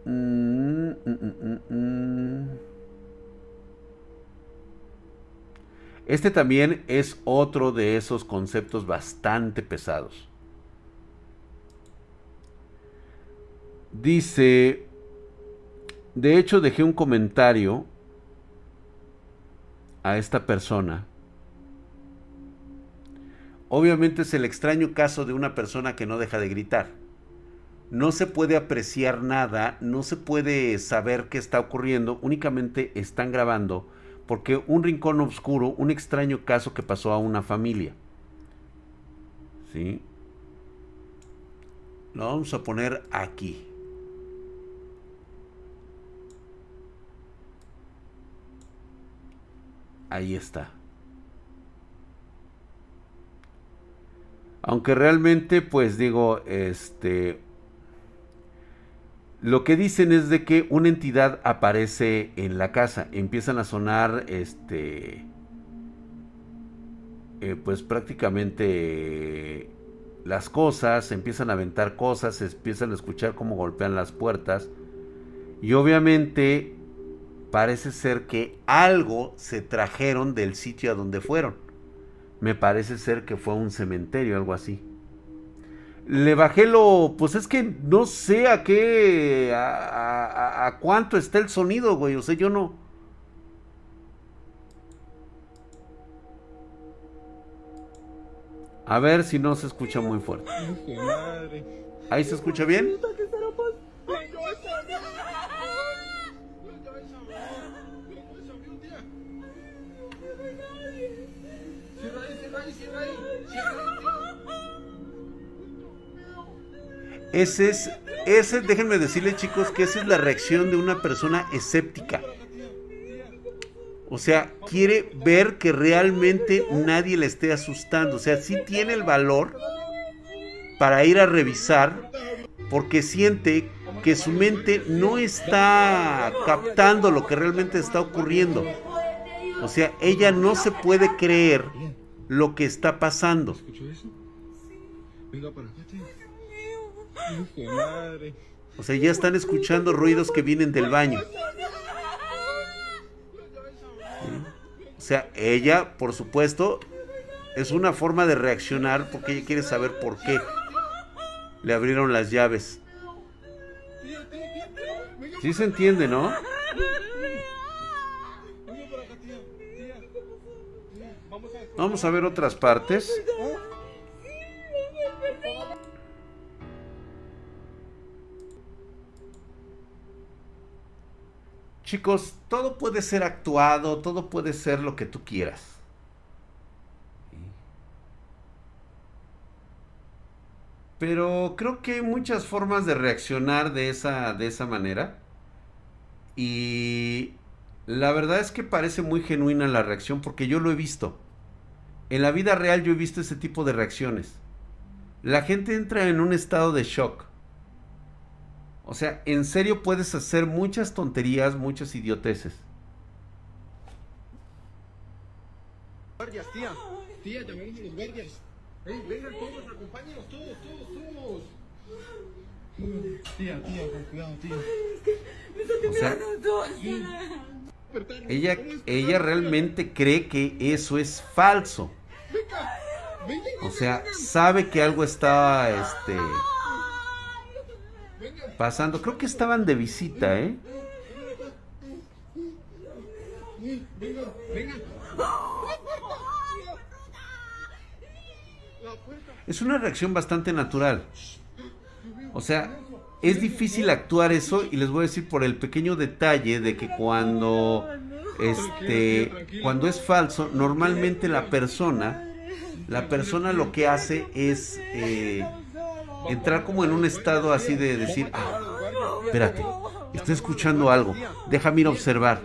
Mm, mm, mm, Este también es otro de esos conceptos bastante pesados. Dice, de hecho dejé un comentario a esta persona. Obviamente es el extraño caso de una persona que no deja de gritar. No se puede apreciar nada, no se puede saber qué está ocurriendo, únicamente están grabando porque un rincón oscuro, un extraño caso que pasó a una familia. ¿Sí? Lo vamos a poner aquí. Ahí está. Aunque realmente, pues digo, este, lo que dicen es de que una entidad aparece en la casa, empiezan a sonar, este, eh, pues prácticamente las cosas, empiezan a aventar cosas, empiezan a escuchar cómo golpean las puertas y obviamente parece ser que algo se trajeron del sitio a donde fueron. Me parece ser que fue un cementerio, algo así. Le bajé lo. Pues es que no sé a qué. A, a, cuánto está el sonido, güey. O sea, yo no. A ver si no se escucha muy fuerte. ¿Ahí se escucha bien? Ese es, ese, déjenme decirles chicos que esa es la reacción de una persona escéptica. O sea, quiere ver que realmente nadie le esté asustando. O sea, sí tiene el valor para ir a revisar porque siente que su mente no está captando lo que realmente está ocurriendo. O sea, ella no se puede creer lo que está pasando. O sea, ya están escuchando ruidos que vienen del baño. O sea, ella, por supuesto, es una forma de reaccionar porque ella quiere saber por qué le abrieron las llaves. Sí se entiende, ¿no? Vamos a ver otras partes. Chicos, todo puede ser actuado, todo puede ser lo que tú quieras. Pero creo que hay muchas formas de reaccionar de esa, de esa manera. Y la verdad es que parece muy genuina la reacción porque yo lo he visto. En la vida real yo he visto ese tipo de reacciones. La gente entra en un estado de shock. O sea, en serio puedes hacer muchas tonterías, muchas idioteces. Guardias, tía. Tía, llamemos a los guardias. ¡Ey, vengan todos, acompáñenos todos, todos, todos! Tía, tía, con cuidado, tía. O sea, ella, ella realmente cree que eso es falso. O sea, sabe que algo está, este pasando. Creo que estaban de visita, ¿eh? Es una reacción bastante natural. O sea, es difícil actuar eso y les voy a decir por el pequeño detalle de que cuando este cuando es falso, normalmente la persona la persona lo que hace es eh, entrar como en un estado así de decir, ah, espérate, estoy escuchando algo, déjame ir a observar.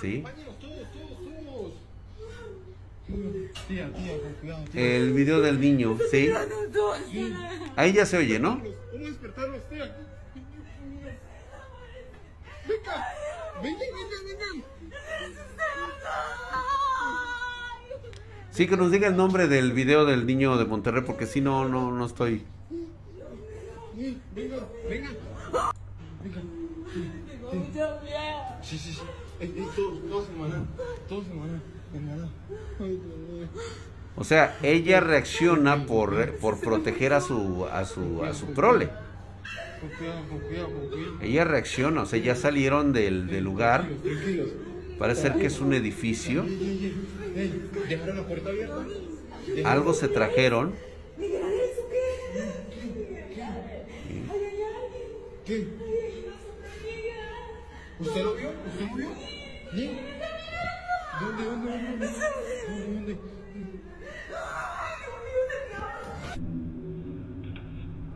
¿Sí? El video del niño, ¿sí? Ahí ya se oye, ¿no? Sí, que nos diga el nombre del video del niño de Monterrey, porque si no, no, no estoy. Venga, venga. Sí, sí, sí. Todos, Todos O sea, ella reacciona por, por proteger a su, a su, a su prole. Ella reacciona, o sea, ya salieron del, del lugar. Parece que es un edificio. ¿Dejaron la puerta abierta? Algo se trajeron. ¿Qué? ¿Usted lo vio? ¿Usted lo vio? ¿Dónde, dónde, dónde? ¿Dónde, dónde?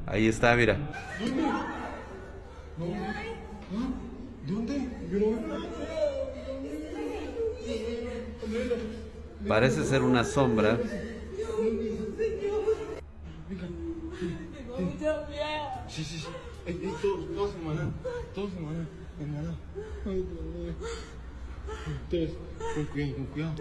Ahí está, mira. ¿Dónde? ¿Dónde? Yo veo. Parece ser una sombra. Sí, sí, sí. Ey, ey, todos, todos en maná. Todos en maná. En maná. Ay, Dios Todos, con cuidado, con cuidado.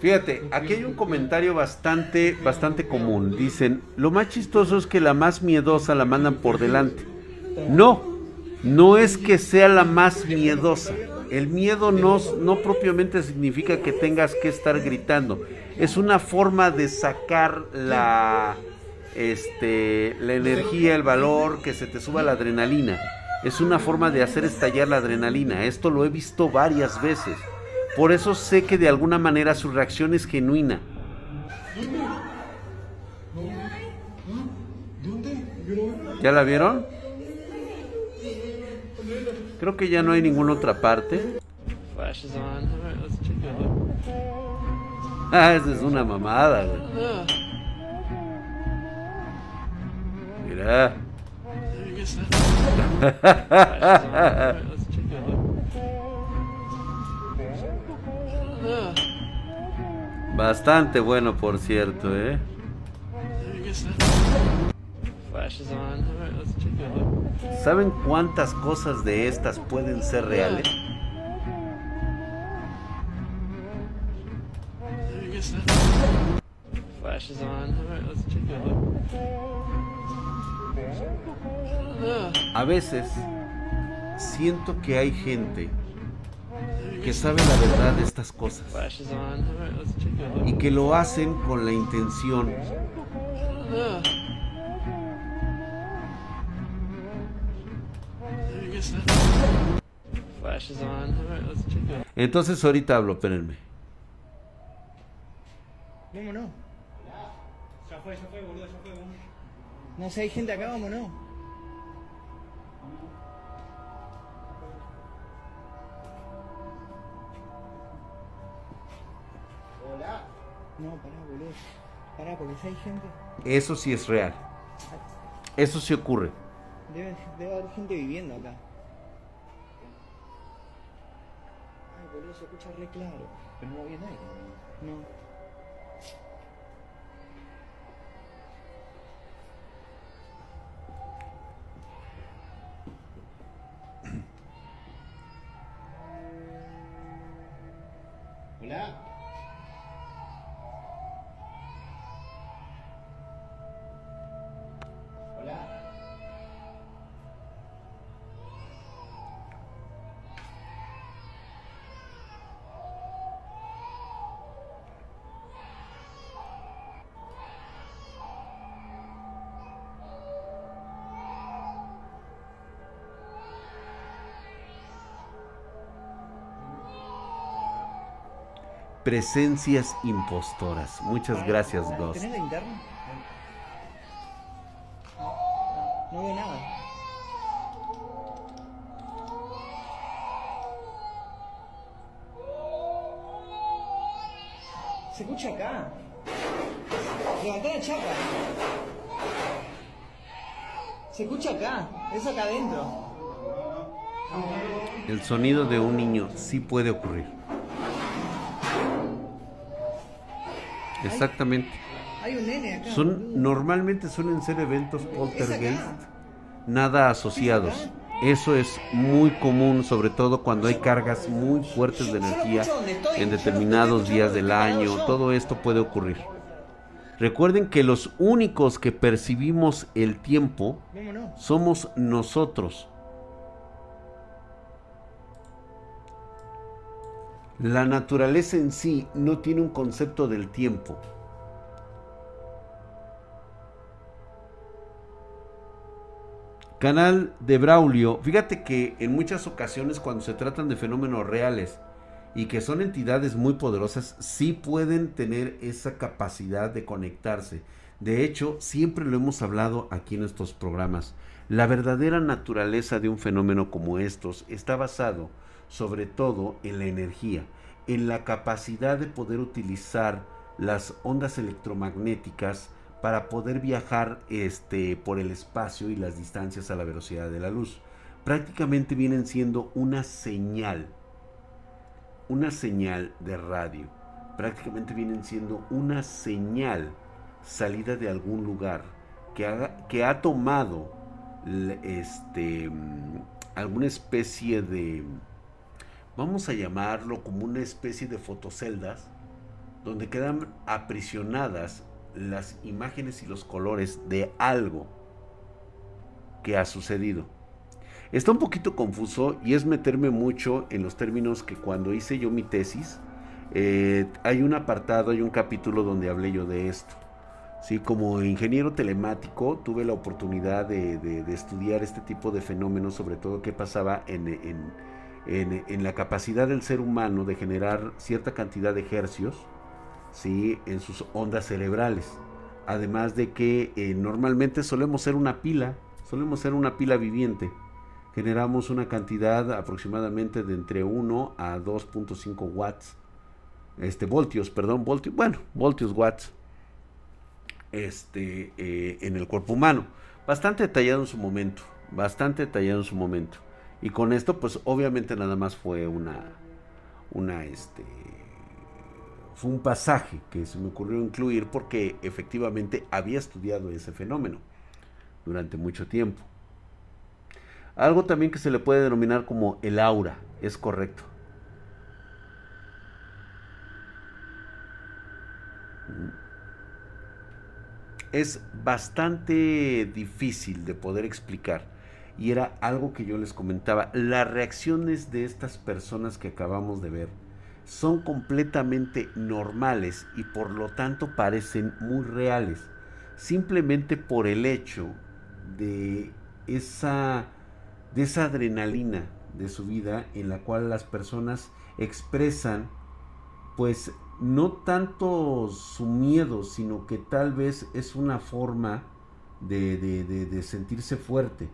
Fíjate, aquí hay un comentario bastante, bastante común. Dicen, lo más chistoso es que la más miedosa la mandan por delante. No, no es que sea la más miedosa. El miedo no, no propiamente significa que tengas que estar gritando. Es una forma de sacar la, este, la energía, el valor, que se te suba la adrenalina. Es una forma de hacer estallar la adrenalina. Esto lo he visto varias veces. Por eso sé que de alguna manera su reacción es genuina. ¿Dónde? Veo. ¿Ya la vieron? Creo que ya no hay ninguna otra parte. Ah, esa es una mamada, güey. Mira. Bastante bueno, por cierto, ¿eh? ¿Saben cuántas cosas de estas pueden ser reales? A veces siento que hay gente que sabe la verdad de estas cosas y que lo hacen con la intención Flash is on. Alright, let's take a look. Entonces ahorita hablo, espérenme. Vámonos. No sé, hay gente acá, vámonos. Hola. No, pará, boludo. Pará, porque si hay gente. Eso sí es real. Eso sí ocurre. Debe, debe haber gente viviendo acá. Boludo, se escucha re claro. Pero no había nadie. No. Hola. Presencias impostoras. Muchas gracias, Ghost. ¿Tenés linterna? No veo nada. Se escucha acá. Levantá la chapa. Se escucha acá. Es acá adentro. El sonido de un niño sí puede ocurrir. Exactamente. Hay un nene acá. Son normalmente suelen ser eventos poltergeist, nada asociados. Eso es muy común, sobre todo cuando hay cargas muy fuertes de energía en determinados días del año. Todo esto puede ocurrir. Recuerden que los únicos que percibimos el tiempo somos nosotros. La naturaleza en sí no tiene un concepto del tiempo. Canal de Braulio. Fíjate que en muchas ocasiones cuando se tratan de fenómenos reales y que son entidades muy poderosas, sí pueden tener esa capacidad de conectarse. De hecho, siempre lo hemos hablado aquí en estos programas. La verdadera naturaleza de un fenómeno como estos está basado sobre todo en la energía, en la capacidad de poder utilizar las ondas electromagnéticas para poder viajar este, por el espacio y las distancias a la velocidad de la luz. Prácticamente vienen siendo una señal, una señal de radio. Prácticamente vienen siendo una señal salida de algún lugar que, que ha tomado este, alguna especie de, vamos a llamarlo como una especie de fotoceldas, donde quedan aprisionadas las imágenes y los colores de algo que ha sucedido. Está un poquito confuso y es meterme mucho en los términos que cuando hice yo mi tesis, eh, hay un apartado, hay un capítulo donde hablé yo de esto. ¿sí? Como ingeniero telemático tuve la oportunidad de, estudiar este tipo de fenómenos, sobre todo qué pasaba en, en, la capacidad del ser humano de generar cierta cantidad de hercios ¿sí? en sus ondas cerebrales. Además de que eh, normalmente solemos ser una pila, solemos ser una pila viviente. Generamos una cantidad aproximadamente de entre 1 a 2.5 watts, este voltios, perdón, voltios, bueno, voltios watts este, eh, en el cuerpo humano. Bastante detallado en su momento, bastante detallado en su momento. Y con esto, pues obviamente nada más fue una, una, este, fue un pasaje que se me ocurrió incluir porque efectivamente había estudiado ese fenómeno durante mucho tiempo. Algo también que se le puede denominar como el aura, es correcto. es bastante difícil de poder explicar. Y era algo que yo les comentaba. Las reacciones de estas personas que acabamos de ver son completamente normales y por lo tanto parecen muy reales. Simplemente por el hecho de esa, de esa adrenalina de su vida en la cual las personas expresan pues no tanto su miedo, sino que tal vez es una forma de, sentirse fuerte.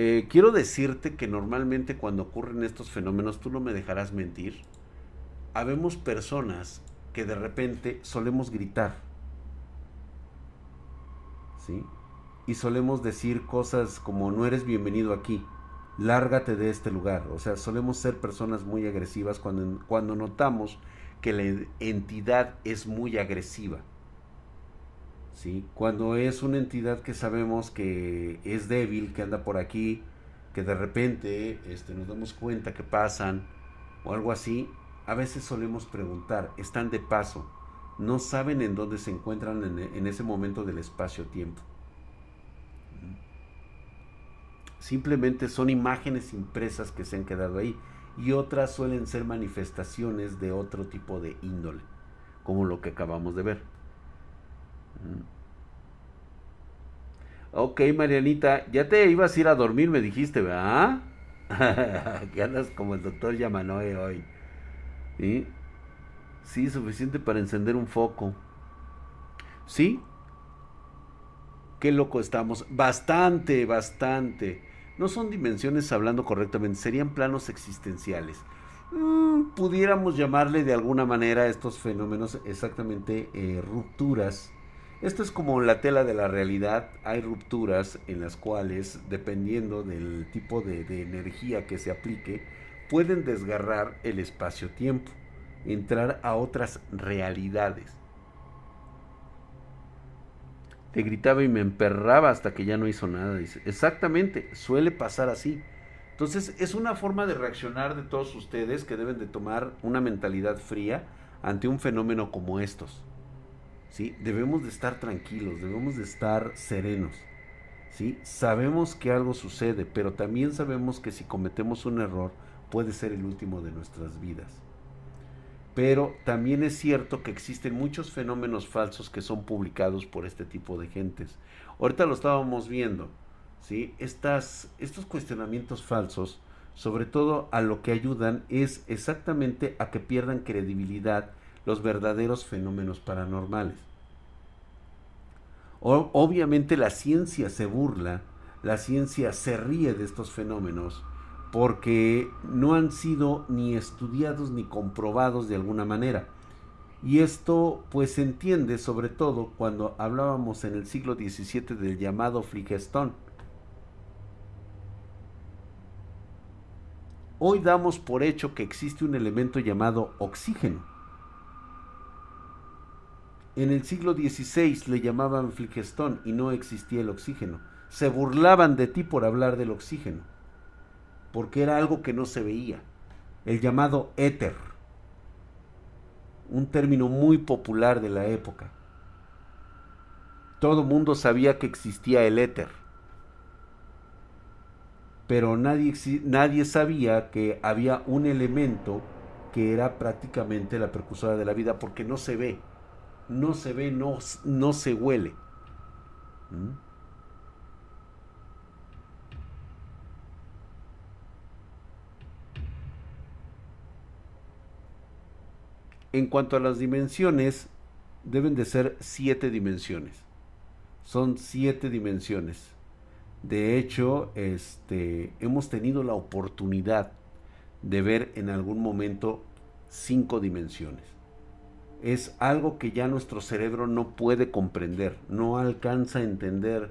Eh, quiero decirte que normalmente cuando ocurren estos fenómenos, tú no me dejarás mentir, habemos personas que de repente solemos gritar, ¿sí? Y solemos decir cosas como no eres bienvenido aquí, lárgate de este lugar. O sea, solemos ser personas muy agresivas cuando, cuando notamos que la entidad es muy agresiva. ¿Sí? Cuando es una entidad que sabemos que es débil, que anda por aquí, que de repente este, nos damos cuenta que pasan o algo así, a veces solemos preguntar, están de paso, no saben en dónde se encuentran en, en ese momento del espacio-tiempo. Simplemente son imágenes impresas que se han quedado ahí y otras suelen ser manifestaciones de otro tipo de índole, como lo que acabamos de ver. Ok, Marianita, ya te ibas a ir a dormir, me dijiste, ¿verdad? que andas como el doctor Yamanoe hoy. ¿Sí? Sí, suficiente para encender un foco. ¿Sí? Qué loco estamos. Bastante, bastante no son dimensiones hablando correctamente, serían planos existenciales. Mm, pudiéramos llamarle de alguna manera a estos fenómenos exactamente eh, rupturas. Esto es como la tela de la realidad. Hay rupturas en las cuales, dependiendo del tipo de, energía que se aplique, pueden desgarrar el espacio-tiempo, entrar a otras realidades te gritaba y me emperraba hasta que ya no hizo nada. Dice, exactamente, suele pasar así. Entonces es una forma de reaccionar de todos ustedes que deben de tomar una mentalidad fría ante un fenómeno como estos. ¿Sí? Debemos de estar tranquilos, debemos de estar serenos. ¿Sí? Sabemos que algo sucede, pero también sabemos que si cometemos un error puede ser el último de nuestras vidas pero también es cierto que existen muchos fenómenos falsos que son publicados por este tipo de gentes. Ahorita lo estábamos viendo, ¿sí? Estas, estos cuestionamientos falsos, sobre todo a lo que ayudan es exactamente a que pierdan credibilidad los verdaderos fenómenos paranormales. obviamente la ciencia se burla la ciencia se ríe de estos fenómenos porque no han sido ni estudiados ni comprobados de alguna manera. Y esto pues se entiende sobre todo cuando hablábamos en el siglo XVII del llamado fligestón. Hoy damos por hecho que existe un elemento llamado oxígeno. En el siglo XVI le llamaban fligestón y no existía el oxígeno. Se burlaban de ti por hablar del oxígeno, porque era algo que no se veía. El llamado éter un término muy popular de la época. Todo mundo sabía que existía el éter, pero nadie, nadie sabía que había un elemento que era prácticamente la precursora de la vida porque no se ve, no se ve, no, no se huele. ¿Mm? En cuanto a las dimensiones, deben de ser siete dimensiones. Son siete dimensiones. De hecho, este, hemos tenido la oportunidad de ver en algún momento cinco dimensiones. Es algo que ya nuestro cerebro no puede comprender, no alcanza a entender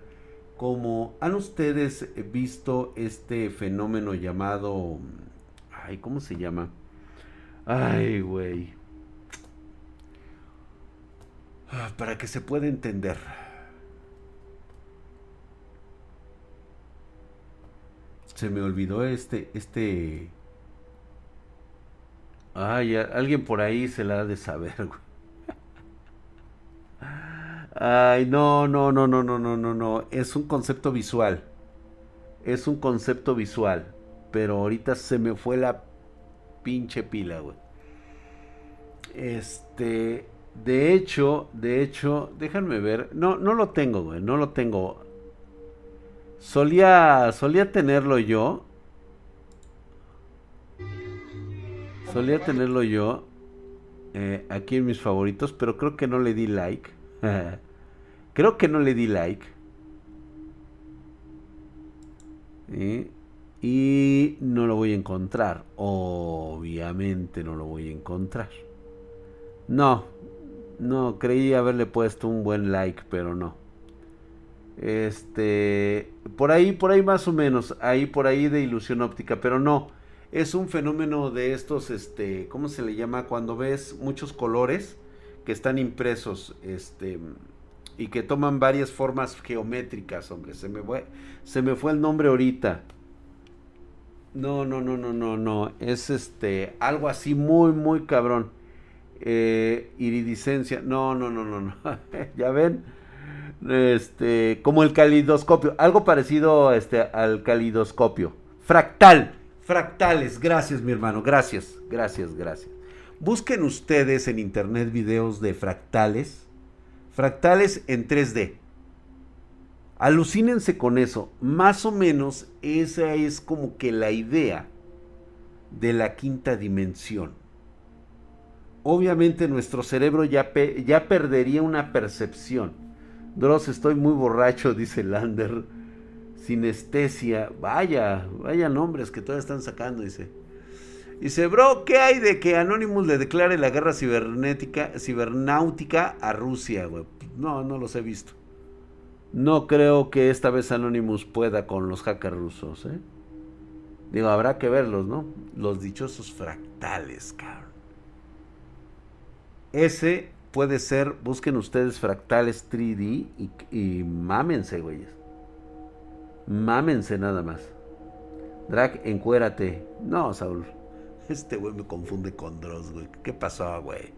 cómo han ustedes visto este fenómeno llamado ay, ¿cómo se llama? Ay, güey. Ah, para que se pueda entender. Se me olvidó este, este... Ay, alguien por ahí se la ha de saber, Ay, no, no, no, no, no, no, no, no. Es un concepto visual. Es un concepto visual. Pero ahorita se me fue la pinche pila, güey. Este. De hecho, de hecho, déjenme ver. No, no lo tengo, güey. No lo tengo. Solía, solía tenerlo yo. Solía tenerlo yo. Eh, aquí en mis favoritos. Pero creo que no le di like. creo que no le di like. Y no lo voy a encontrar. Obviamente no lo voy a encontrar. No, no, creí haberle puesto un buen like, pero no. Este, por ahí, por ahí más o menos, ahí por ahí de ilusión óptica, pero no. Es un fenómeno de estos, este, ¿cómo se le llama? Cuando ves muchos colores que están impresos, este, y que toman varias formas geométricas, hombre. Se me fue, se me fue el nombre ahorita. No, no, no, no, no, no. Es este, algo así muy, muy cabrón eh, iridiscencia, no, no, no, no, no, ya ven, este, como el calidoscopio, algo parecido este, al calidoscopio, fractal, fractales, gracias mi hermano, gracias, gracias, gracias. Busquen ustedes en internet videos de fractales, fractales en 3D. Alucínense con eso, más o menos esa es como que la idea de la quinta dimensión obviamente nuestro cerebro ya, ya perdería una percepción. Dross, estoy muy borracho, dice Lander. Sinestesia. Vaya, vaya nombres que todavía están sacando, dice. Dice, bro, ¿qué hay de que Anonymous le declare la guerra cibernética, cibernáutica a Rusia, güey? No, no los he visto. No creo que esta vez Anonymous pueda con los hackers rusos, ¿eh? Digo, habrá que verlos, ¿no? Los dichosos fractales, cabrón. Ese puede ser, busquen ustedes fractales 3D y, y mámense, güeyes. Mámense nada más. Drag, encuérate. No, Saúl. Este güey me confunde con Dross, güey. ¿Qué pasó, güey?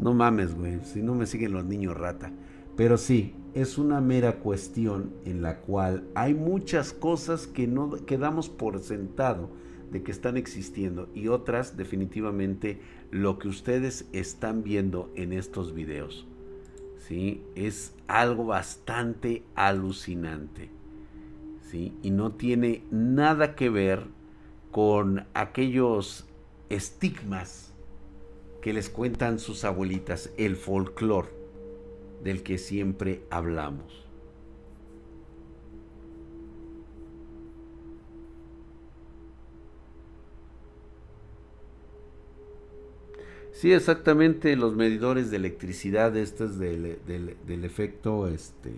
No mames, güey. Si no me siguen los niños rata. Pero sí, es una mera cuestión en la cual hay muchas cosas que no quedamos por sentado de que están existiendo y otras definitivamente lo que ustedes están viendo en estos videos. ¿sí? Es algo bastante alucinante. ¿sí? Y no tiene nada que ver con aquellos estigmas que les cuentan sus abuelitas, el folclore del que siempre hablamos. Sí, exactamente, los medidores de electricidad, este del, del, del efecto, este,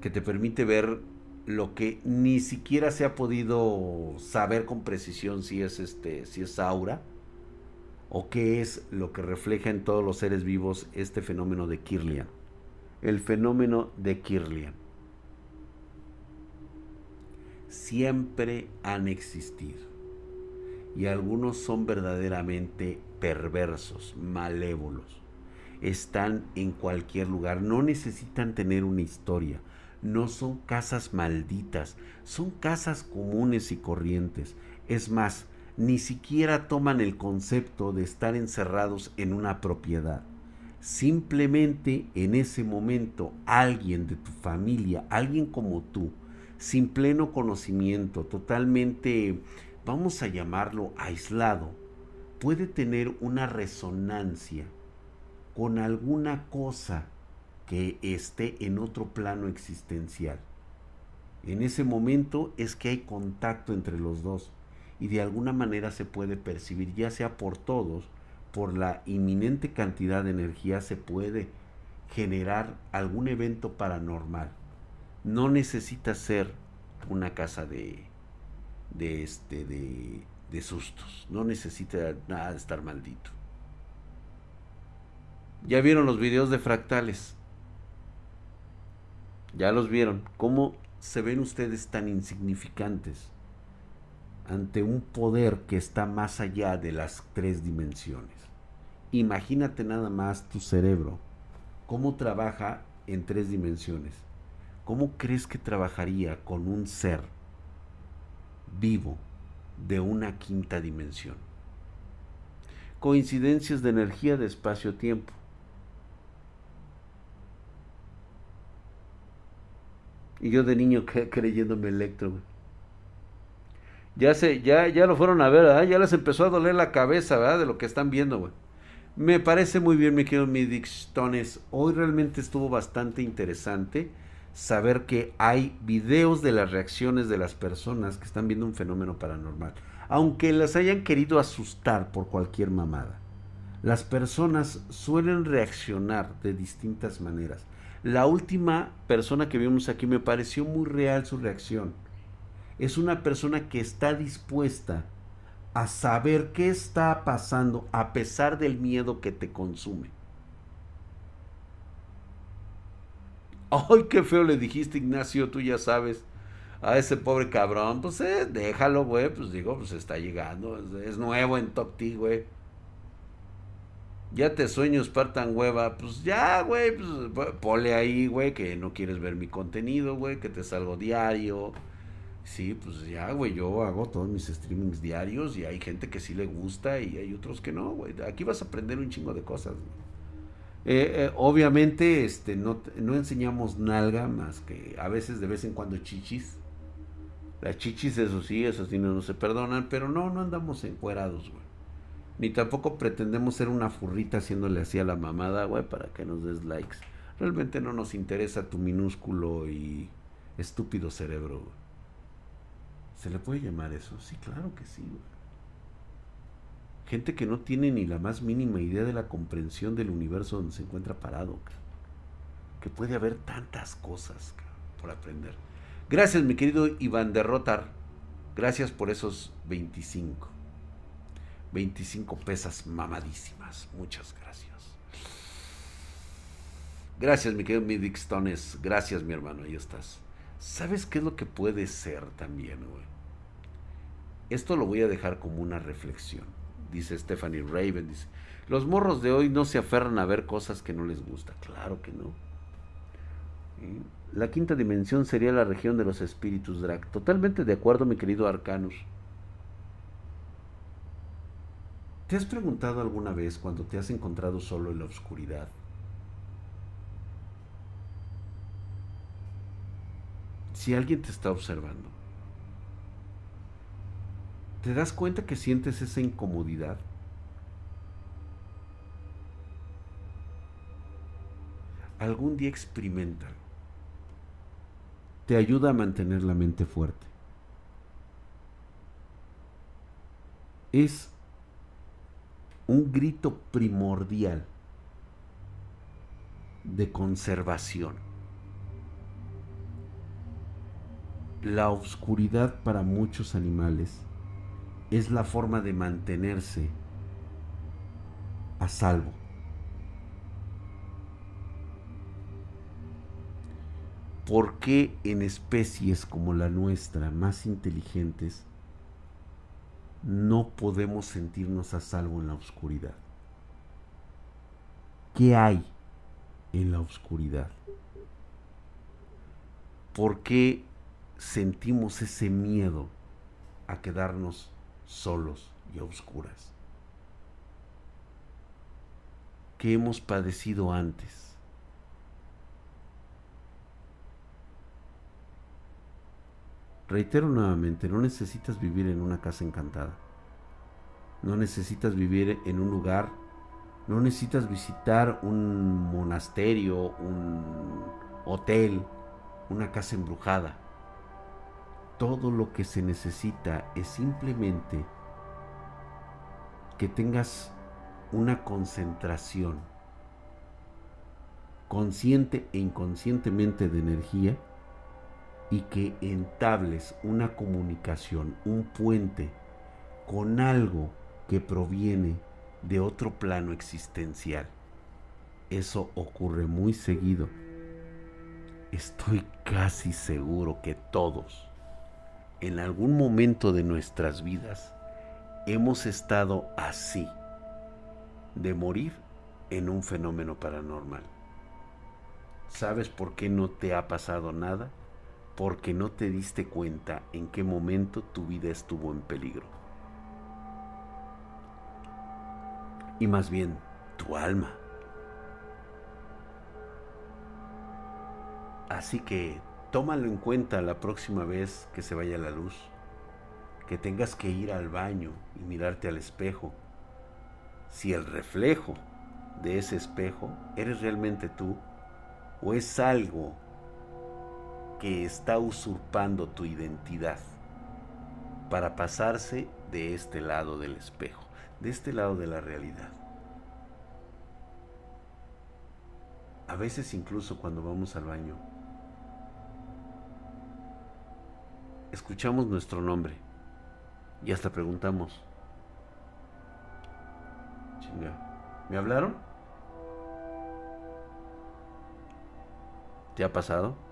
que te permite ver lo que ni siquiera se ha podido saber con precisión si es este, si es aura o qué es lo que refleja en todos los seres vivos este fenómeno de Kirlian. El fenómeno de Kirlian. Siempre han existido y algunos son verdaderamente perversos, malévolos. Están en cualquier lugar, no necesitan tener una historia, no son casas malditas, son casas comunes y corrientes. Es más, ni siquiera toman el concepto de estar encerrados en una propiedad. Simplemente en ese momento alguien de tu familia, alguien como tú, sin pleno conocimiento, totalmente vamos a llamarlo aislado, puede tener una resonancia con alguna cosa que esté en otro plano existencial. En ese momento es que hay contacto entre los dos y de alguna manera se puede percibir, ya sea por todos, por la inminente cantidad de energía se puede generar algún evento paranormal. No necesita ser una casa de de, este, de, sustos. No necesita nada de estar maldito. Ya vieron los videos de fractales. Ya los vieron. ¿Cómo se ven ustedes tan insignificantes ante un poder que está más allá de las tres dimensiones? Imagínate nada más tu cerebro. ¿Cómo trabaja en tres dimensiones? ¿Cómo crees que trabajaría con un ser vivo de una quinta dimensión. Coincidencias de energía de espacio-tiempo. Y yo de niño creyéndome electro, Ya se, ya, ya lo fueron a ver, Ya les empezó a doler la cabeza, ¿verdad? De lo que están viendo, güey. Me parece muy bien, mi querido Midix Tones. Hoy realmente estuvo bastante interesante saber que hay videos de las reacciones de las personas que están viendo un fenómeno paranormal. Aunque las hayan querido asustar por cualquier mamada. Las personas suelen reaccionar de distintas maneras. La última persona que vimos aquí me pareció muy real su reacción. Es una persona que está dispuesta a saber qué está pasando a pesar del miedo que te consume. Ay, qué feo le dijiste, Ignacio, tú ya sabes. A ese pobre cabrón, pues eh, déjalo, güey. Pues digo, pues está llegando. Es, nuevo en Top T, güey. Ya te sueño Spartan hueva. Pues ya, güey. Pues pole ahí, güey, que no quieres ver mi contenido, güey. Que te salgo diario. Sí, pues ya, güey. Yo hago todos mis streamings diarios y hay gente que sí le gusta y hay otros que no, güey. Aquí vas a aprender un chingo de cosas. Eh, eh, obviamente este, no, no, enseñamos nalga más que a veces de vez en cuando chichis. Las chichis, eso sí, eso sí no, se perdonan, pero no, no andamos encuerados, güey. Ni tampoco pretendemos ser una furrita haciéndole así a la mamada, güey, para que nos des likes. Realmente no nos interesa tu minúsculo y estúpido cerebro, ¿Se le puede llamar eso? Sí, claro que sí, güey. Gente que no tiene ni la más mínima idea de la comprensión del universo donde se encuentra parado. Que puede haber tantas cosas por aprender. Gracias, mi querido Iván Derrotar. Gracias por esos 25. 25 pesas mamadísimas. Muchas gracias. Gracias, mi querido Midix Gracias, mi hermano. Ahí estás. ¿Sabes qué es lo que puede ser también, güey? Esto lo voy a dejar como una reflexión dice Stephanie Raven, dice, los morros de hoy no se aferran a ver cosas que no les gusta. Claro que no. La quinta dimensión sería la región de los espíritus drag. Totalmente de acuerdo, mi querido Arcanus. ¿Te has preguntado alguna vez cuando te has encontrado solo en la oscuridad? Si alguien te está observando. ¿Te das cuenta que sientes esa incomodidad? Algún día experimentalo. Te ayuda a mantener la mente fuerte. Es un grito primordial de conservación. La oscuridad para muchos animales es la forma de mantenerse a salvo. ¿Por qué en especies como la nuestra, más inteligentes, no podemos sentirnos a salvo en la oscuridad? ¿Qué hay en la oscuridad? ¿Por qué sentimos ese miedo a quedarnos solos y a oscuras? ¿Qué hemos padecido antes? Reitero nuevamente, no necesitas vivir en una casa encantada. No necesitas vivir en un lugar, no necesitas visitar un monasterio, un hotel, una casa embrujada. Todo lo que se necesita es simplemente que tengas una concentración consciente e inconscientemente de energía y que entables una comunicación, un puente con algo que proviene de otro plano existencial. Eso ocurre muy seguido. Estoy casi seguro que todos, en algún momento de nuestras vidas, hemos estado así, de morir en un fenómeno paranormal. ¿Sabes por qué no te ha pasado nada? Porque no te diste cuenta en qué momento tu vida estuvo en peligro. Y más bien, tu alma. Así que tómalo en cuenta la próxima vez que se vaya la luz, que tengas que ir al baño y mirarte al espejo. Si el reflejo de ese espejo eres realmente tú o es algo que está usurpando tu identidad para pasarse de este lado del espejo, de este lado de la realidad. A veces incluso cuando vamos al baño, escuchamos nuestro nombre y hasta preguntamos, chinga, ¿me hablaron? ¿Te ha pasado?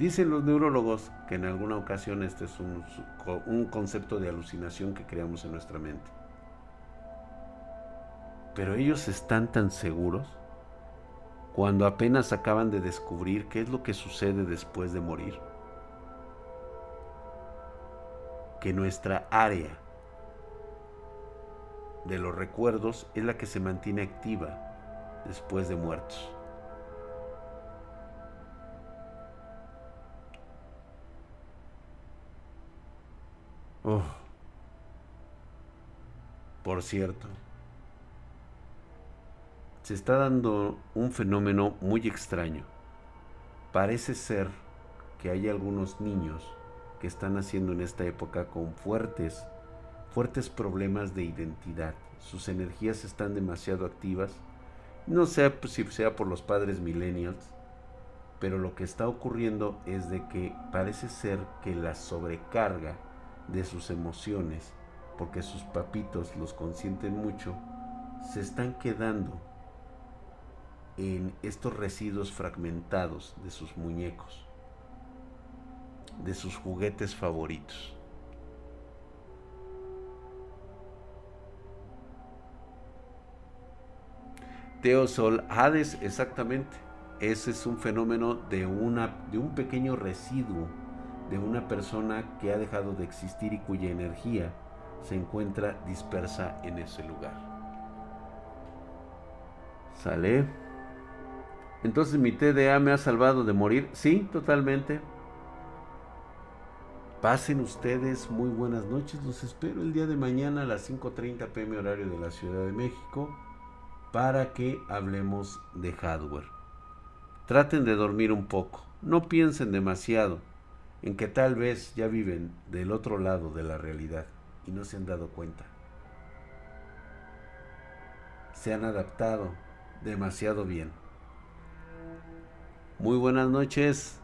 Dicen los neurólogos que en alguna ocasión este es un, un, concepto de alucinación que creamos en nuestra mente. Pero ellos están tan seguros cuando apenas acaban de descubrir qué es lo que sucede después de morir. Que nuestra área de los recuerdos es la que se mantiene activa después de muertos. Por cierto, se está dando un fenómeno muy extraño. Parece ser que hay algunos niños que están haciendo en esta época con fuertes, fuertes problemas de identidad. Sus energías están demasiado activas. No sé si sea por los padres millennials, pero lo que está ocurriendo es de que parece ser que la sobrecarga de sus emociones, porque sus papitos los consienten mucho, se están quedando en estos residuos fragmentados de sus muñecos, de sus juguetes favoritos. Teosol Hades, exactamente. Ese es un fenómeno de, una, de un pequeño residuo de una persona que ha dejado de existir y cuya energía se encuentra dispersa en ese lugar. ¿Sale? Entonces mi TDA me ha salvado de morir. Sí, totalmente. Pasen ustedes muy buenas noches. Los espero el día de mañana a las 5.30 pm horario de la Ciudad de México para que hablemos de hardware. Traten de dormir un poco. No piensen demasiado en que tal vez ya viven del otro lado de la realidad y no se han dado cuenta. se han adaptado demasiado bien. Muy buenas noches.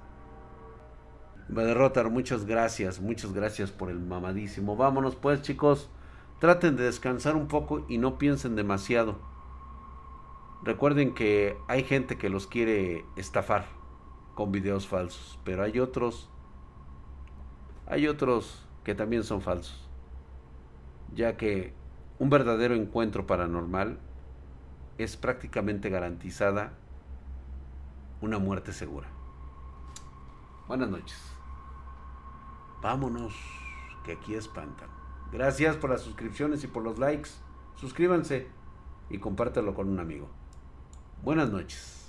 Derrotar, muchas gracias, muchas gracias por el mamadísimo. Vámonos pues chicos, traten de descansar un poco y no piensen demasiado. Recuerden que hay gente que los quiere estafar con videos falsos, pero hay otros, hay otros que también son falsos, ya que un verdadero encuentro paranormal es prácticamente garantizada una muerte segura. Buenas noches. Vámonos, que aquí espantan. Gracias por las suscripciones y por los likes. Suscríbanse y compártelo con un amigo. Buenas noches.